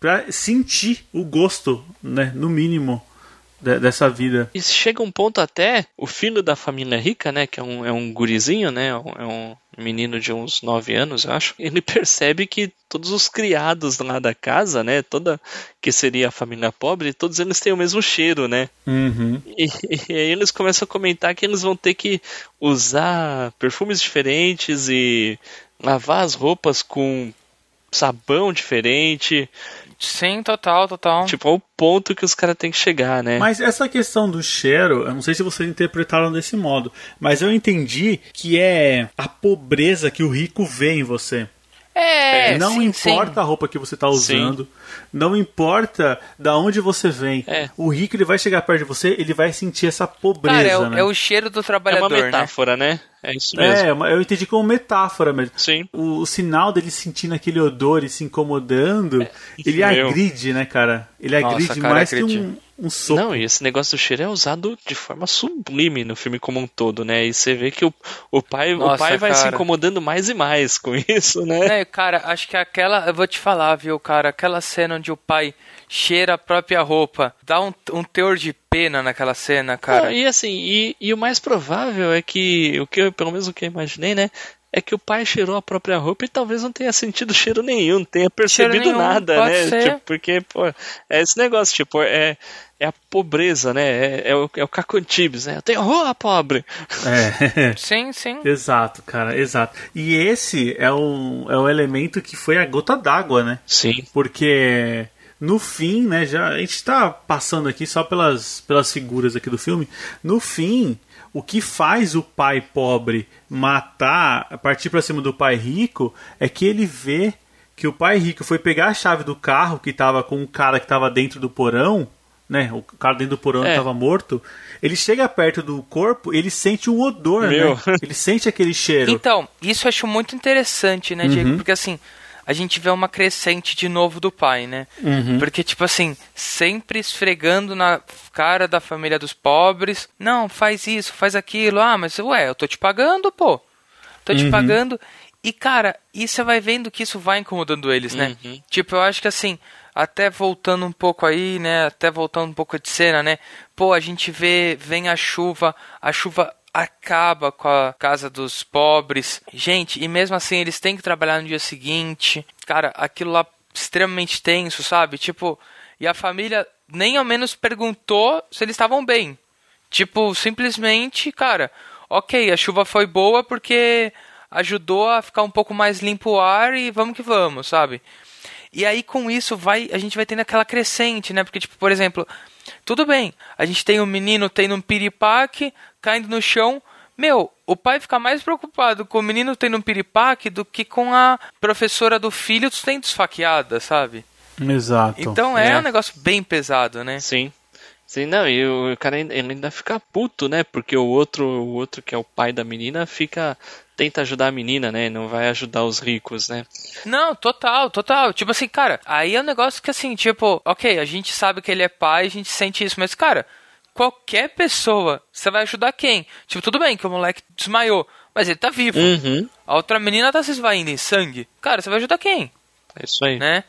para sentir o gosto, né, no mínimo, dessa vida. E chega um ponto até, o filho da família rica, né, que é um, é um gurizinho, né, é um menino de uns 9 anos, eu acho, ele percebe que todos os criados lá da casa, né, toda que seria a família pobre, todos eles têm o mesmo cheiro, né? Uhum. E, e, aí eles começam a comentar que eles vão ter que usar perfumes diferentes e lavar as roupas com sabão diferente. Sim, total, total. Tipo, ao ponto que os caras têm que chegar, né? Mas essa questão do cheiro, eu não sei se vocês interpretaram desse modo, mas eu entendi que é a pobreza que o rico vê em você. É, não sim, importa sim. a roupa que você está usando, sim. Não importa da onde você vem. É. O rico ele vai chegar perto de você, ele vai sentir essa pobreza. Cara, é, o, né? é o cheiro do trabalhador. É uma metáfora, né? né? É isso mesmo. É, eu entendi como metáfora mesmo. Sim. O, o sinal dele sentindo aquele odor e se incomodando, é. ele Meu. agride, né, cara? Ele Nossa, agride cara, mais agride. que um, um soco. Não, e esse negócio do cheiro é usado de forma sublime no filme como um todo, né? E você vê que o, o pai, Nossa, o pai vai se incomodando mais e mais com isso, né? É, cara, acho que aquela. Eu vou te falar, viu, cara? Aquela cena onde o pai cheira a própria roupa, dá um, um teor de pena naquela cena, cara. Não, e assim, e, e o mais provável é que, o que eu, pelo menos o que eu imaginei, né? É que o pai cheirou a própria roupa e talvez não tenha sentido cheiro nenhum, não tenha percebido nenhum, nada, né? Tipo, porque, pô, é esse negócio, tipo, é, é a pobreza, né? É, é o, é o Cacantibes, né? Eu tenho roupa pobre. É. sim, sim. Exato, cara, exato. E esse é um, é um elemento que foi a gota d'água, né? Sim. Porque no fim, né, já a gente está passando aqui só pelas, pelas figuras aqui do filme. No fim, o que faz o pai pobre matar, partir para cima do pai rico, é que ele vê que o pai rico foi pegar a chave do carro que estava com um cara que estava dentro do porão, né? O cara dentro do porão estava é. morto. Ele chega perto do corpo, ele sente o odor, Meu. né? Ele sente aquele cheiro. Então, isso eu acho muito interessante, né, Diego? Uhum. Porque assim, a gente vê uma crescente de novo do pai, né? Uhum. Porque, tipo assim, sempre esfregando na cara da família dos pobres. Não, faz isso, faz aquilo. Ah, mas ué, eu tô te pagando, pô. Tô te uhum. pagando. E, cara, e você vai vendo que isso vai incomodando eles, né? Uhum. Tipo, eu acho que assim, até voltando um pouco aí, né? Até voltando um pouco de cena, né? Pô, a gente vê, vem a chuva, a chuva acaba com a casa dos pobres. Gente, e mesmo assim eles têm que trabalhar no dia seguinte. Cara, aquilo lá extremamente tenso, sabe? Tipo, e a família nem ao menos perguntou se eles estavam bem. Tipo, simplesmente, cara, ok, a chuva foi boa porque ajudou a ficar um pouco mais limpo o ar e vamos que vamos, sabe? E aí com isso vai, a gente vai tendo aquela crescente, né? Porque tipo, por exemplo, tudo bem, a gente tem um menino tendo um piripaque, caindo no chão. Meu, o pai fica mais preocupado com o menino tendo um piripaque do que com a professora do filho sendo esfaqueada, sabe? Exato. Então é, é um negócio bem pesado, né? Sim. Sim, não, e o cara ele ainda fica puto, né? Porque o outro, o outro que é o pai da menina fica tenta ajudar a menina, né? Não vai ajudar os ricos, né? Não, total, total. Tipo assim, cara, aí é um negócio que assim, tipo, OK, a gente sabe que ele é pai, a gente sente isso, mas cara, qualquer pessoa, você vai ajudar quem? Tipo, tudo bem que o moleque desmaiou, mas ele tá vivo. Uhum. A outra menina tá se esvaindo em sangue. Cara, você vai ajudar quem? É isso aí. Né?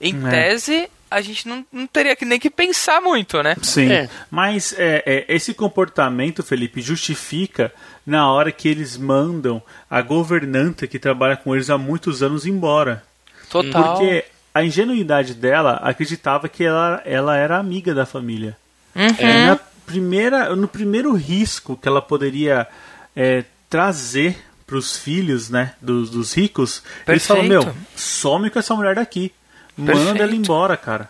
Em é. tese, a gente não, não teria que nem que pensar muito, né? Sim. É. Mas é, é, esse comportamento, Felipe, justifica na hora que eles mandam a governanta que trabalha com eles há muitos anos embora. Total. Porque a ingenuidade dela acreditava que ela, ela era amiga da família. Uhum. Na primeira, no primeiro risco que ela poderia é, trazer para os filhos né, dos, dos ricos, Perfeito. eles falam: Meu, some com essa mulher daqui. Perfeito. manda ela embora, cara.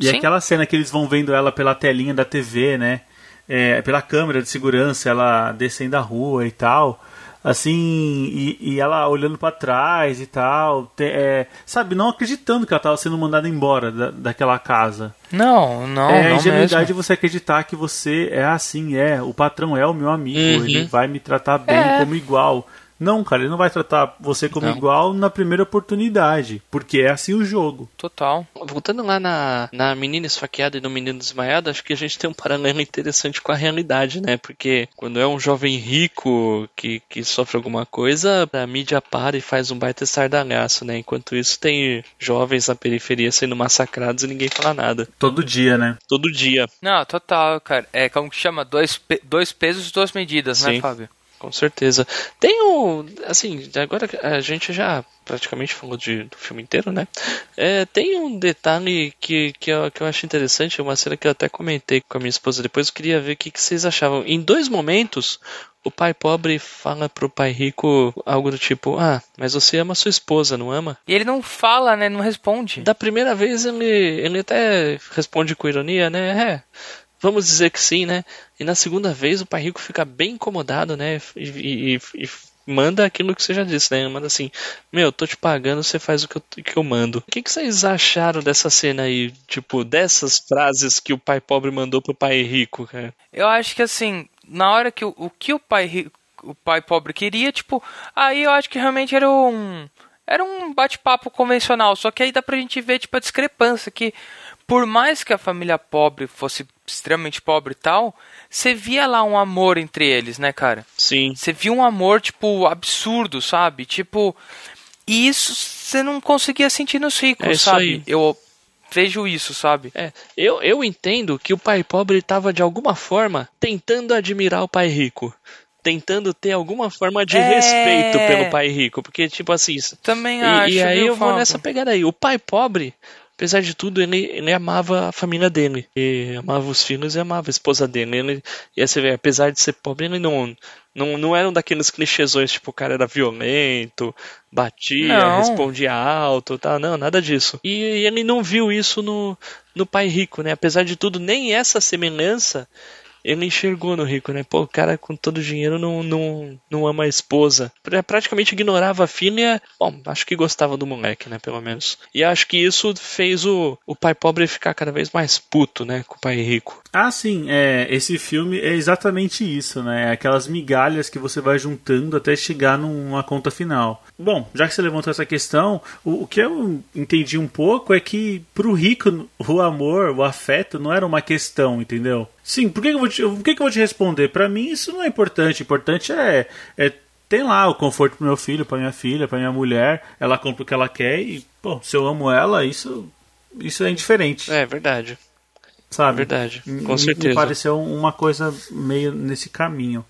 E Sim. aquela cena que eles vão vendo ela pela telinha da TV, né? É, pela câmera de segurança, ela descendo a rua e tal assim, e, e ela olhando para trás e tal, te, é, sabe, não acreditando que ela estava sendo mandada embora da, daquela casa. Não, não, é a ingenuidade você acreditar que você é assim, é, o patrão é o meu amigo, uhum. ele vai me tratar bem é. como igual. Não, cara, ele não vai tratar você como não. igual na primeira oportunidade, porque é assim o jogo. Total. Voltando lá na, na menina esfaqueada e no menino desmaiado, acho que a gente tem um paralelo interessante com a realidade, né? Porque quando é um jovem rico que, que sofre alguma coisa, a mídia para e faz um baita estardalhaço, né? Enquanto isso, tem jovens na periferia sendo massacrados e ninguém fala nada. Todo dia, né? Todo dia. Não, total, cara. É como que chama? Dois, dois pesos, duas medidas, né, Sim. né, Fábio? Com certeza. Tem um. Assim, agora a gente já praticamente falou de, do filme inteiro, né? É, tem um detalhe que, que, eu, que eu acho interessante, uma cena que eu até comentei com a minha esposa depois. Eu queria ver o que, que vocês achavam. Em dois momentos, o pai pobre fala pro pai rico algo do tipo: Ah, mas você ama sua esposa, não ama? E ele não fala, né? Não responde. Da primeira vez ele, ele até responde com ironia, né? É. Vamos dizer que sim, né? E na segunda vez o pai rico fica bem incomodado, né? E, e, e manda aquilo que você já disse, né? Manda assim, meu, tô te pagando, você faz o que eu, que eu mando. O que, que vocês acharam dessa cena aí? Tipo, dessas frases que o pai pobre mandou pro pai rico, cara? Eu acho que assim, na hora que o, o que o pai rico, o pai pobre queria, tipo, aí eu acho que realmente era um era um bate-papo convencional, só que aí dá pra gente ver tipo a discrepância que por mais que a família pobre fosse extremamente pobre e tal, você via lá um amor entre eles, né, cara? Sim. Você via um amor, tipo, absurdo, sabe? Tipo. E isso você não conseguia sentir nos ricos, é sabe? Eu vejo isso, sabe? É, eu, eu entendo que o pai pobre estava de alguma forma tentando admirar o pai rico. Tentando ter alguma forma de é... respeito pelo pai rico. Porque, tipo assim. Também e, acho. E aí eu vou nessa pegada aí. O pai pobre apesar de tudo, ele, ele amava a família dele. Ele amava os filhos e amava a esposa dele. Ele, e aí você vê, apesar de ser pobre, ele não, não, não era um daqueles clichêsões, tipo, o cara era violento, batia, não. respondia alto, tá? Não, nada disso. E, e ele não viu isso no, no pai rico, né? Apesar de tudo, nem essa semelhança ele enxergou no rico, né? Pô, o cara com todo o dinheiro não, não, não ama a esposa. Praticamente ignorava a filha. Bom, acho que gostava do moleque, né? Pelo menos. E acho que isso fez o, o pai pobre ficar cada vez mais puto, né? Com o pai rico. Ah, sim. É, esse filme é exatamente isso, né? Aquelas migalhas que você vai juntando até chegar numa conta final. Bom, já que você levantou essa questão, o, o que eu entendi um pouco é que pro rico o amor, o afeto não era uma questão, entendeu? Sim, por que, que eu vou te, por que, eu vou te responder? Para mim isso não é importante. O importante é, é tem lá o conforto pro meu filho, pra minha filha, pra minha mulher. Ela compra o que ela quer e, pô, se eu amo ela, isso, isso é indiferente. É verdade. Sabe? Verdade, com me, certeza. Me pareceu uma coisa meio nesse caminho.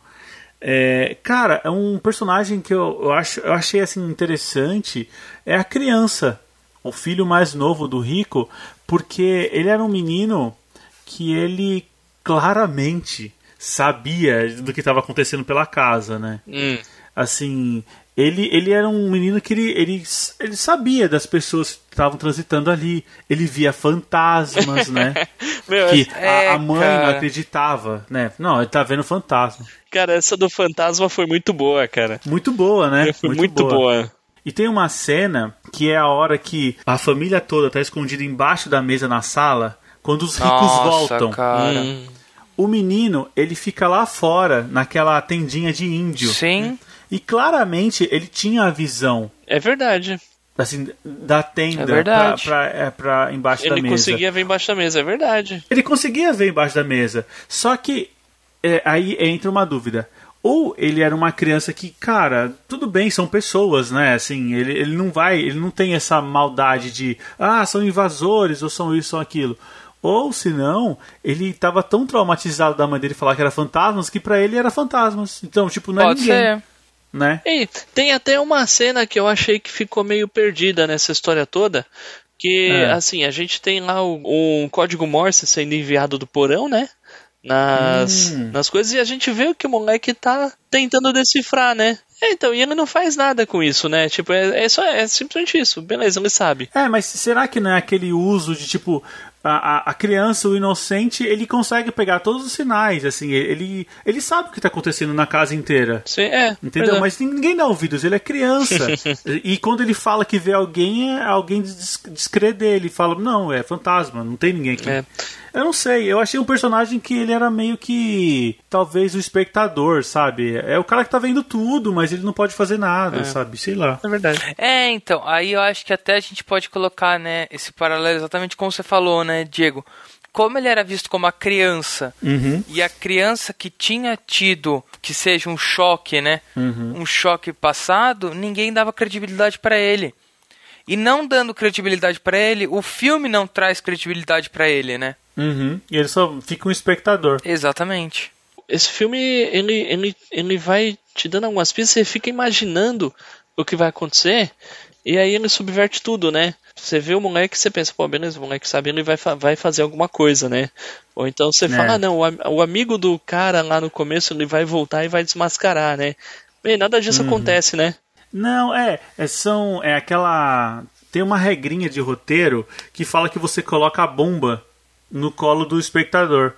É, cara, é um personagem que eu, eu, acho, eu achei assim interessante é a criança, o filho mais novo do rico, porque ele era um menino que ele claramente sabia do que estava acontecendo pela casa, né? Hum. Assim, ele, ele era um menino que ele, ele, ele sabia das pessoas que estavam transitando ali. Ele via fantasmas, né? Meu, que é, a, a, mãe cara. não acreditava, né? Não, ele tá vendo fantasma. Cara, essa do fantasma foi muito boa, cara. Muito boa, né? Foi muito, muito boa. boa. E tem uma cena que é a hora que a família toda tá escondida embaixo da mesa na sala quando os ricos Nossa, voltam. Cara. Hum. O menino, ele fica lá fora, naquela tendinha de índio. Sim. E claramente ele tinha a visão. É verdade. Assim, da tenda é verdade. Pra, pra, é, pra embaixo ele da mesa. Ele conseguia ver embaixo da mesa, é verdade. Ele conseguia ver embaixo da mesa. Só que é, aí entra uma dúvida. Ou ele era uma criança que, cara, tudo bem, são pessoas, né? Assim, ele, ele não vai, ele não tem essa maldade de, ah, são invasores, ou são isso, ou aquilo. Ou se não, ele estava tão traumatizado da mãe dele falar que era fantasmas que para ele era fantasmas. Então, tipo, não é Pode ninguém. Ser. Né? E tem até uma cena que eu achei que ficou meio perdida nessa história toda. Que, é. assim, a gente tem lá um código Morse sendo enviado do porão, né? nas, hum. nas coisas e a gente vê o que o moleque tá tentando decifrar, né? É, então, e ele não faz nada com isso, né? Tipo, é, é, só, é simplesmente isso. Beleza, ele sabe. É, mas será que não é aquele uso de tipo. A, a, criança, o inocente, ele consegue pegar todos os sinais, assim, ele, ele sabe o que está acontecendo na casa inteira. Sim, é. Entendeu? É. Mas ninguém dá ouvidos, ele é criança. e quando ele fala que vê alguém, é alguém descrê dele, fala, não, é fantasma, não tem ninguém aqui. É. Eu não sei, eu achei um personagem que ele era meio que. Talvez o espectador, sabe? É o cara que tá vendo tudo, mas ele não pode fazer nada, é. sabe? Sei lá. É verdade. É, então, aí eu acho que até a gente pode colocar, né, esse paralelo exatamente como você falou, né, Diego? como ele era visto como a criança uhum. e a criança que tinha tido que seja um choque, né? Uhum. Um choque passado, ninguém dava credibilidade para ele. E não dando credibilidade para ele, o filme não traz credibilidade para ele, né? Uhum. E ele só fica um espectador. Exatamente. Esse filme, ele, ele, ele vai te dando algumas pistas, você fica imaginando o que vai acontecer, e aí ele subverte tudo, né? Você vê o moleque você pensa, pô, beleza, o moleque sabe, ele vai, vai fazer alguma coisa, né? Ou então você é. fala, ah, não, o, o, amigo do cara lá no começo, ele vai voltar e vai desmascarar, né? Bem, nada disso uhum. acontece, né? Não, é, é, são, é aquela... Tem uma regrinha de roteiro que fala que você coloca a bomba no colo do espectador.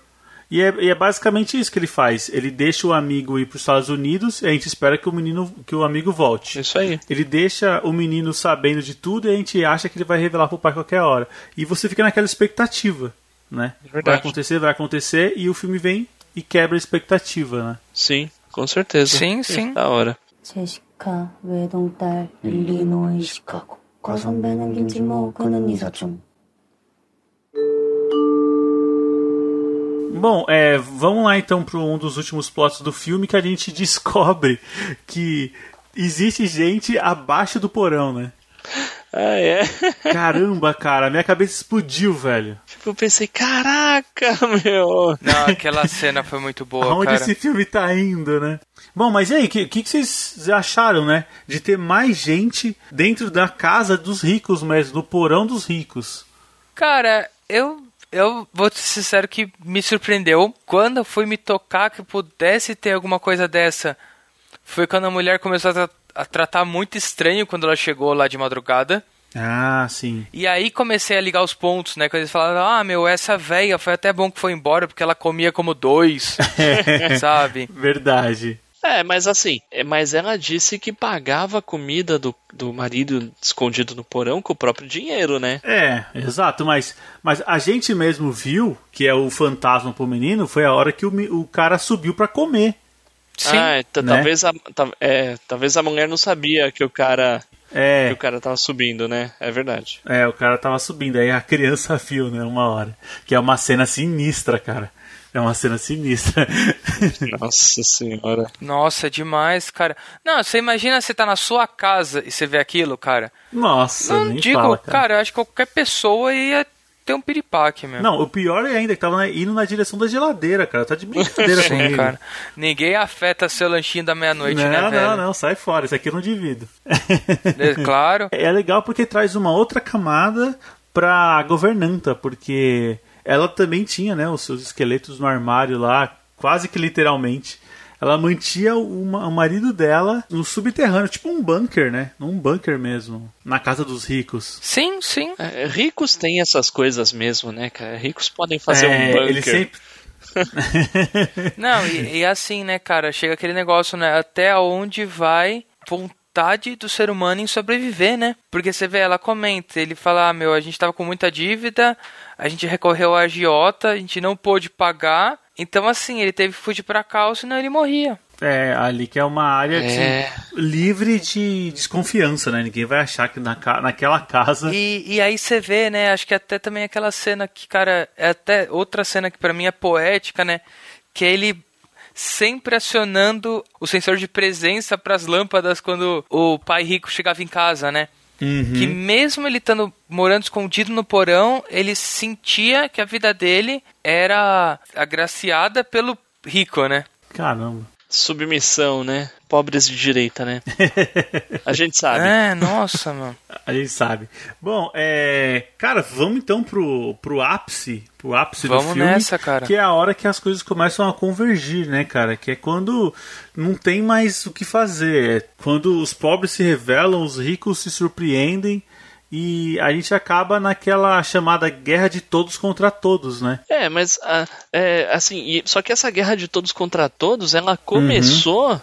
E é, e é, basicamente isso que ele faz. Ele deixa o amigo ir para os Estados Unidos e a gente espera que o menino, que o amigo volte. Isso aí. Ele deixa o menino sabendo de tudo e a gente acha que ele vai revelar para o pai qualquer hora. E você fica naquela expectativa, né? É vai acontecer, vai acontecer e o filme vem e quebra a expectativa, né? Sim, com certeza. Sim, sim. Da hora. Bom, é, vamos lá então para um dos últimos plots do filme que a gente descobre que existe gente abaixo do porão, né? Ah, é? Caramba, cara, minha cabeça explodiu, velho. Tipo, eu pensei, caraca, meu. Não, aquela cena foi muito boa, Aonde cara. esse filme tá indo, né? Bom, mas e aí, o que, que, vocês acharam, né? De ter mais gente dentro da casa dos ricos mesmo, do porão dos ricos. Cara, eu eu vou ser sincero que me surpreendeu. Quando eu fui me tocar que pudesse ter alguma coisa dessa, foi quando a mulher começou a, tra a tratar muito estranho quando ela chegou lá de madrugada. Ah, sim. E aí comecei a ligar os pontos, né? Quando eles falaram, ah, meu, essa véia foi até bom que foi embora, porque ela comia como dois, sabe? Verdade. É, mas assim, é, mas ela disse que pagava a comida do, do marido escondido no porão com o próprio dinheiro, né? É, exato, mas, mas a gente mesmo viu que é o fantasma pro menino, foi a hora que o, o cara subiu para comer. Sim, ah, né? talvez, a, é, talvez a mulher não sabia que o cara é. Que o cara tava subindo, né? É verdade. É, o cara tava subindo, aí a criança viu, né? Uma hora. Que é uma cena sinistra, cara. É uma cena sinistra. Nossa senhora. Nossa, é demais, cara. Não, você imagina você tá na sua casa e você vê aquilo, cara. Nossa, Não digo, fala, cara. cara. eu acho que qualquer pessoa ia ter um piripaque mesmo. Não, o pior é ainda que tava indo na direção da geladeira, cara. Tá de brincadeira Sim, comigo. cara. Ninguém afeta seu lanchinho da meia-noite, né, velho? Não, não, sai fora. Isso aqui eu não divido. É, claro. É legal porque traz uma outra camada pra governanta, porque ela também tinha, né, os seus esqueletos no armário lá, quase que literalmente. Ela mantinha o, o marido dela no subterrâneo, tipo um bunker, né? Um bunker mesmo, na casa dos ricos. Sim, sim. É, ricos têm essas coisas mesmo, né, cara? Ricos podem fazer é, um bunker. Ele sempre Não, e, e, assim, né, cara, chega aquele negócio, né? Até onde vai vontade do ser humano em sobreviver, né? Porque você vê, ela comenta, ele fala, ah, meu, a gente tava com muita dívida, a gente recorreu à agiota, a gente não pôde pagar, então assim, ele teve que fugir pra cá, senão ele morria. É, ali que é uma área é. Assim, livre de desconfiança, né? Ninguém vai achar que na, naquela casa. E, e aí você vê, né? Acho que até também aquela cena que, cara, é até outra cena que para mim é poética, né? Que é ele sempre acionando o sensor de presença para as lâmpadas quando o pai rico chegava em casa, né? Uhum. Que mesmo ele estando morando escondido no porão, ele sentia que a vida dele era agraciada pelo rico, né? Caramba. Submissão, né? Pobres de direita, né? A gente sabe. É, nossa, mano. A gente sabe. Bom, é. Cara, vamos então pro, pro ápice. Pro ápice vamos do filme. nessa, cara. Que é a hora que as coisas começam a convergir, né, cara? Que é quando não tem mais o que fazer. É quando os pobres se revelam, os ricos se surpreendem e a gente acaba naquela chamada guerra de todos contra todos, né? É, mas é, assim, e, só que essa guerra de todos contra todos, ela começou uhum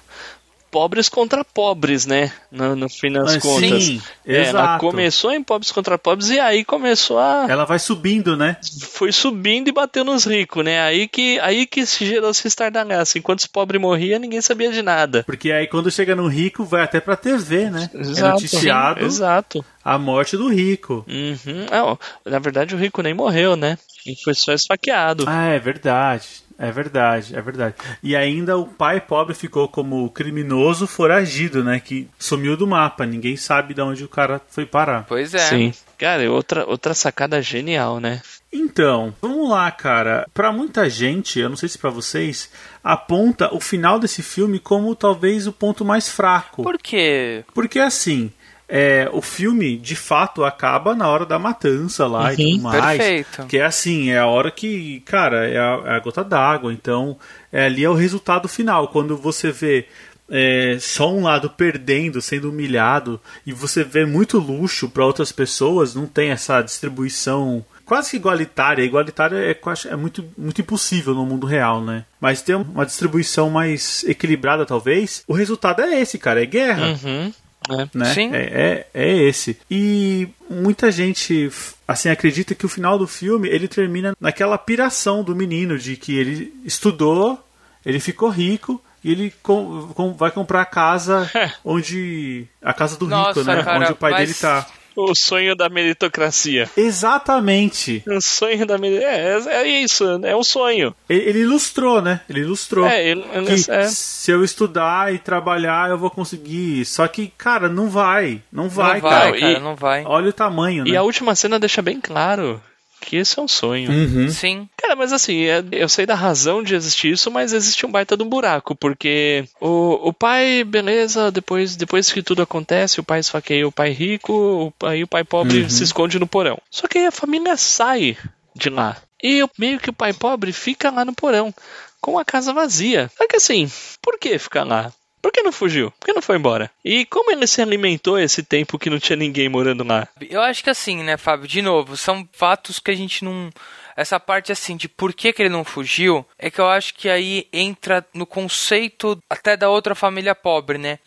pobres contra pobres, né? No, no fim das Mas, contas. Sim, é, exato. Ela começou em pobres contra pobres e aí começou a. Ela vai subindo, né? Foi subindo e bateu nos ricos, né? Aí que, aí que gerou esse estardalhaço. Enquanto os pobres morriam, ninguém sabia de nada. Porque aí quando chega no rico, vai até pra TV, né? É exato, é noticiado. Sim, exato. A morte do rico. Uhum. Não, na verdade, o rico nem morreu, né? Ele foi só esfaqueado. Ah, é verdade. É verdade, é verdade. E ainda o pai pobre ficou como criminoso foragido, né? Que sumiu do mapa. Ninguém sabe de onde o cara foi parar. Pois é. Sim. Cara, outra, outra sacada genial, né? Então, vamos lá, cara. Para muita gente, eu não sei se para vocês, aponta o final desse filme como talvez o ponto mais fraco. Por quê? Porque assim, é, o filme de fato acaba na hora da matança lá uhum, e tudo mais. Perfeito. Que é assim, é a hora que, cara, é a, é a gota d'água. Então, é, ali é o resultado final. Quando você vê é, só um lado perdendo, sendo humilhado, e você vê muito luxo para outras pessoas, não tem essa distribuição quase que igualitária. Igualitária é, é muito, muito impossível no mundo real, né? Mas tem uma distribuição mais equilibrada, talvez. O resultado é esse, cara, é guerra. Uhum. É. Né? Sim. É, é, é, esse. E muita gente assim acredita que o final do filme ele termina naquela piração do menino de que ele estudou, ele ficou rico e ele com, com, vai comprar a casa onde a casa do Nossa, rico, né? Cara, onde o pai mas... dele tá. O sonho da meritocracia. Exatamente. O sonho da meritocracia. É, é isso, é um sonho. Ele, ele, ilustrou, né? Ele ilustrou. É, ele, ele é. Se eu estudar e trabalhar, eu vou conseguir. Só que, cara, não vai. Não vai, não vai cara. cara. Não vai. Olha o tamanho, né? E a última cena deixa bem claro que esse é um sonho. Uhum. Sim. Cara, mas assim, é, eu sei da razão de existir isso, mas existe um baita de um buraco, porque o, o pai, beleza, depois, depois que tudo acontece, o pai esfaqueia o pai rico, aí o pai pobre uhum. se esconde no porão. Só que aí a família sai de lá. E meio que o pai pobre fica lá no porão, com a casa vazia. Só que assim, por que ficar lá? Por que não fugiu? Por que não foi embora? E como ele se alimentou esse tempo que não tinha ninguém morando lá? Eu acho que assim, né, Fábio? De novo, são fatos que a gente não. Essa parte assim de por que, que ele não fugiu é que eu acho que aí entra no conceito até da outra família pobre, né?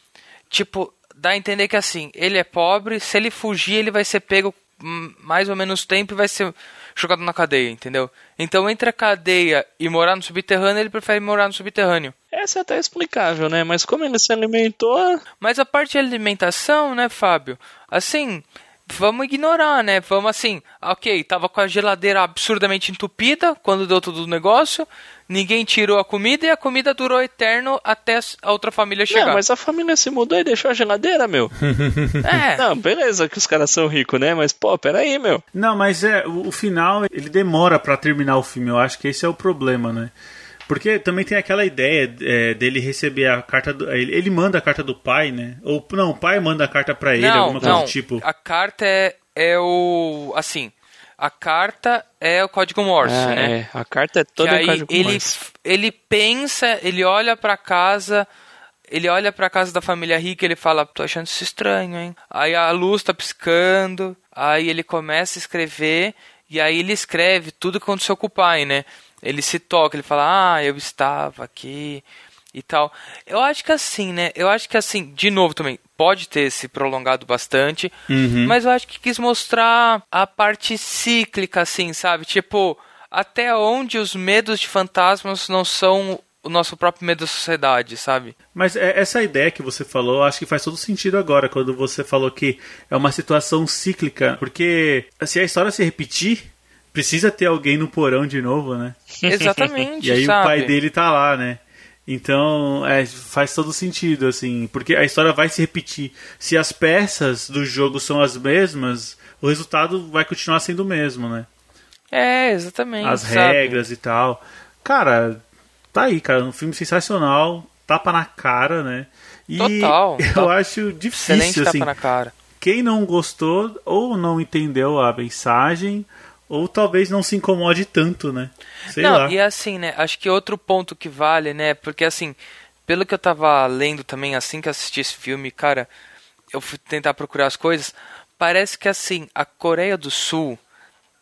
Tipo, dá a entender que assim, ele é pobre, se ele fugir, ele vai ser pego mais ou menos tempo e vai ser jogado na cadeia, entendeu? Então, entre a cadeia e morar no subterrâneo, ele prefere morar no subterrâneo. Essa é até explicável, né? Mas como ele se alimentou. Mas a parte de alimentação, né, Fábio? Assim, vamos ignorar, né? Vamos assim, ok, tava com a geladeira absurdamente entupida quando deu todo o negócio, ninguém tirou a comida e a comida durou eterno até a outra família chegar. Não, mas a família se mudou e deixou a geladeira, meu. é. Não, beleza que os caras são ricos, né? Mas, pô, peraí, meu. Não, mas é, o, o final, ele demora para terminar o filme, eu acho que esse é o problema, né? Porque também tem aquela ideia é, dele receber a carta do. Ele, ele, manda a carta do pai, né? Ou não, o pai manda a carta para ele, não, alguma coisa do tipo. A carta é, é o. Assim. A carta é o código Morse, é, né? É, a carta é toda o código ele, Morse. Ele pensa, ele olha para casa, ele olha para casa da família rica e ele fala: "Tô achando isso estranho, hein?". Aí a luz tá piscando, aí ele começa a escrever e aí ele escreve tudo que aconteceu com o pai, né? Ele se toca, ele fala, ah, eu estava aqui e tal. Eu acho que assim, né? Eu acho que assim, de novo também, pode ter se prolongado bastante, uhum. mas eu acho que quis mostrar a parte cíclica, assim, sabe? Tipo, até onde os medos de fantasmas não são o nosso próprio medo da sociedade, sabe? Mas é, essa ideia que você falou, acho que faz todo sentido agora, quando você falou que é uma situação cíclica, porque se a história se repetir, precisa ter alguém no porão de novo, né? Exatamente. e aí sabe? o pai dele tá lá, né? Então, é, faz todo sentido, assim, porque a história vai se repetir. Se as peças do jogo são as mesmas, o resultado vai continuar sendo o mesmo, né? É, exatamente. As sabe? regras e tal. Cara, tá aí, cara, um filme sensacional. tapa na cara, né? E Total. Eu top. acho difícil, Excelente assim. tapa na cara. Quem não gostou ou não entendeu a mensagem ou talvez não se incomode tanto, né? Sei não, lá. e assim, né? Acho que outro ponto que vale, né? Porque assim, pelo que eu tava lendo também assim que assisti esse filme, cara, eu fui tentar procurar as coisas, parece que assim, a Coreia do Sul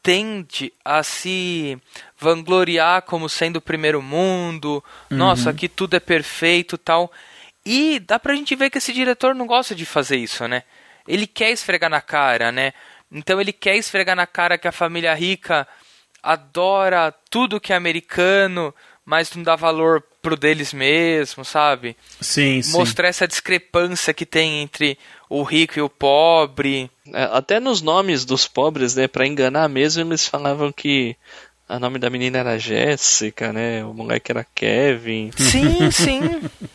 tende a se vangloriar como sendo o primeiro mundo, uhum. nossa, aqui tudo é perfeito tal. E dá pra gente ver que esse diretor não gosta de fazer isso, né? Ele quer esfregar na cara, né? Então ele quer esfregar na cara que a família rica adora tudo que é americano, mas não dá valor pro deles mesmo, sabe? Sim, Mostrar sim. essa discrepância que tem entre o rico e o pobre. É, até nos nomes dos pobres, né, para enganar mesmo, eles falavam que o nome da menina era Jéssica, né? O moleque era Kevin. Sim, sim.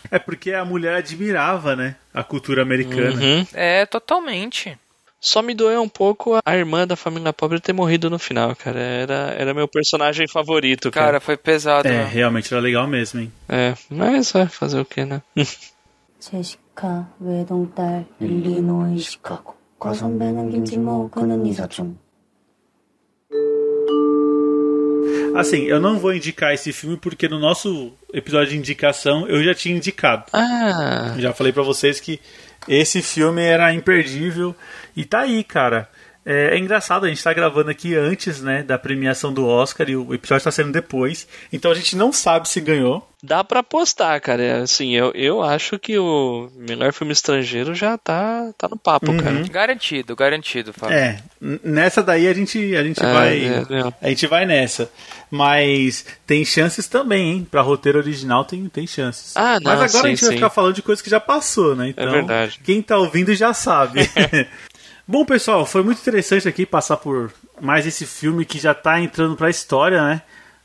é porque a mulher admirava, né? A cultura americana. Uhum. É, totalmente. Só me doeu um pouco a irmã da família pobre ter morrido no final, cara. Era, era meu personagem favorito, cara. Cara, foi pesado. É, né? realmente era legal mesmo, hein? É, mas vai fazer o que, né? 제시카 외동딸 일리노이 시카고 과선배는 김치모 그는 이사촌 Assim, eu não vou indicar esse filme porque no nosso episódio de indicação eu já tinha indicado. Ah. Já falei para vocês que esse filme era imperdível e tá aí, cara. É, é, engraçado, a gente está gravando aqui antes né, da premiação do Oscar e o episódio está sendo depois. Então a gente não sabe se ganhou. Dá para apostar, cara. É, assim, eu, eu acho que o melhor filme estrangeiro já tá, tá no papo, uhum. cara. Garantido, garantido, Fábio. É, nessa daí a gente, a gente é, vai. É, é, a gente vai nessa. Mas tem chances também, hein? Pra roteiro original tem, tem chances. Ah, não, Mas agora sim, a gente vai sim. ficar falando de coisas que já passou, né? Então, é verdade. quem tá ouvindo já sabe. Bom, pessoal, foi muito interessante aqui passar por mais esse filme que já está entrando para a história, né?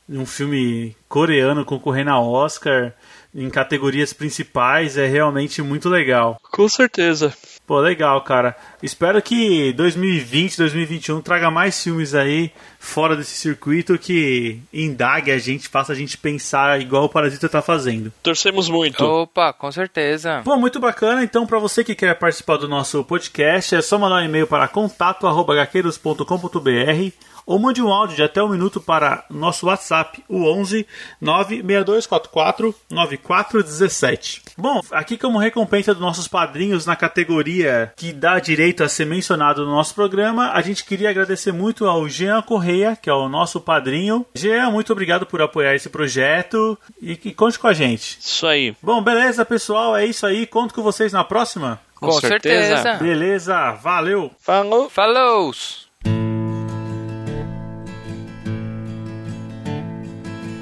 Um filme coreano concorrendo ao Oscar em categorias principais é realmente muito legal. Com certeza. Pô, legal, cara. Espero que 2020, 2021 traga mais filmes aí fora desse circuito que indague a gente, faça a gente pensar igual o Parasita tá fazendo. Torcemos muito. Opa, com certeza. Pô, muito bacana. Então, para você que quer participar do nosso podcast, é só mandar um e-mail para contato@gaqueiros.com.br ou mande um áudio de até um minuto para nosso WhatsApp, o 11 96244 9417. Bom, aqui como recompensa dos nossos padrinhos na categoria que dá direito a ser mencionado no nosso programa, a gente queria agradecer muito ao Jean Correia, que é o nosso padrinho. Jean, muito obrigado por apoiar esse projeto e que conte com a gente. Isso aí. Bom, beleza, pessoal, é isso aí. Conto com vocês na próxima. Com, com certeza. certeza. Beleza, valeu. Falou. Falou.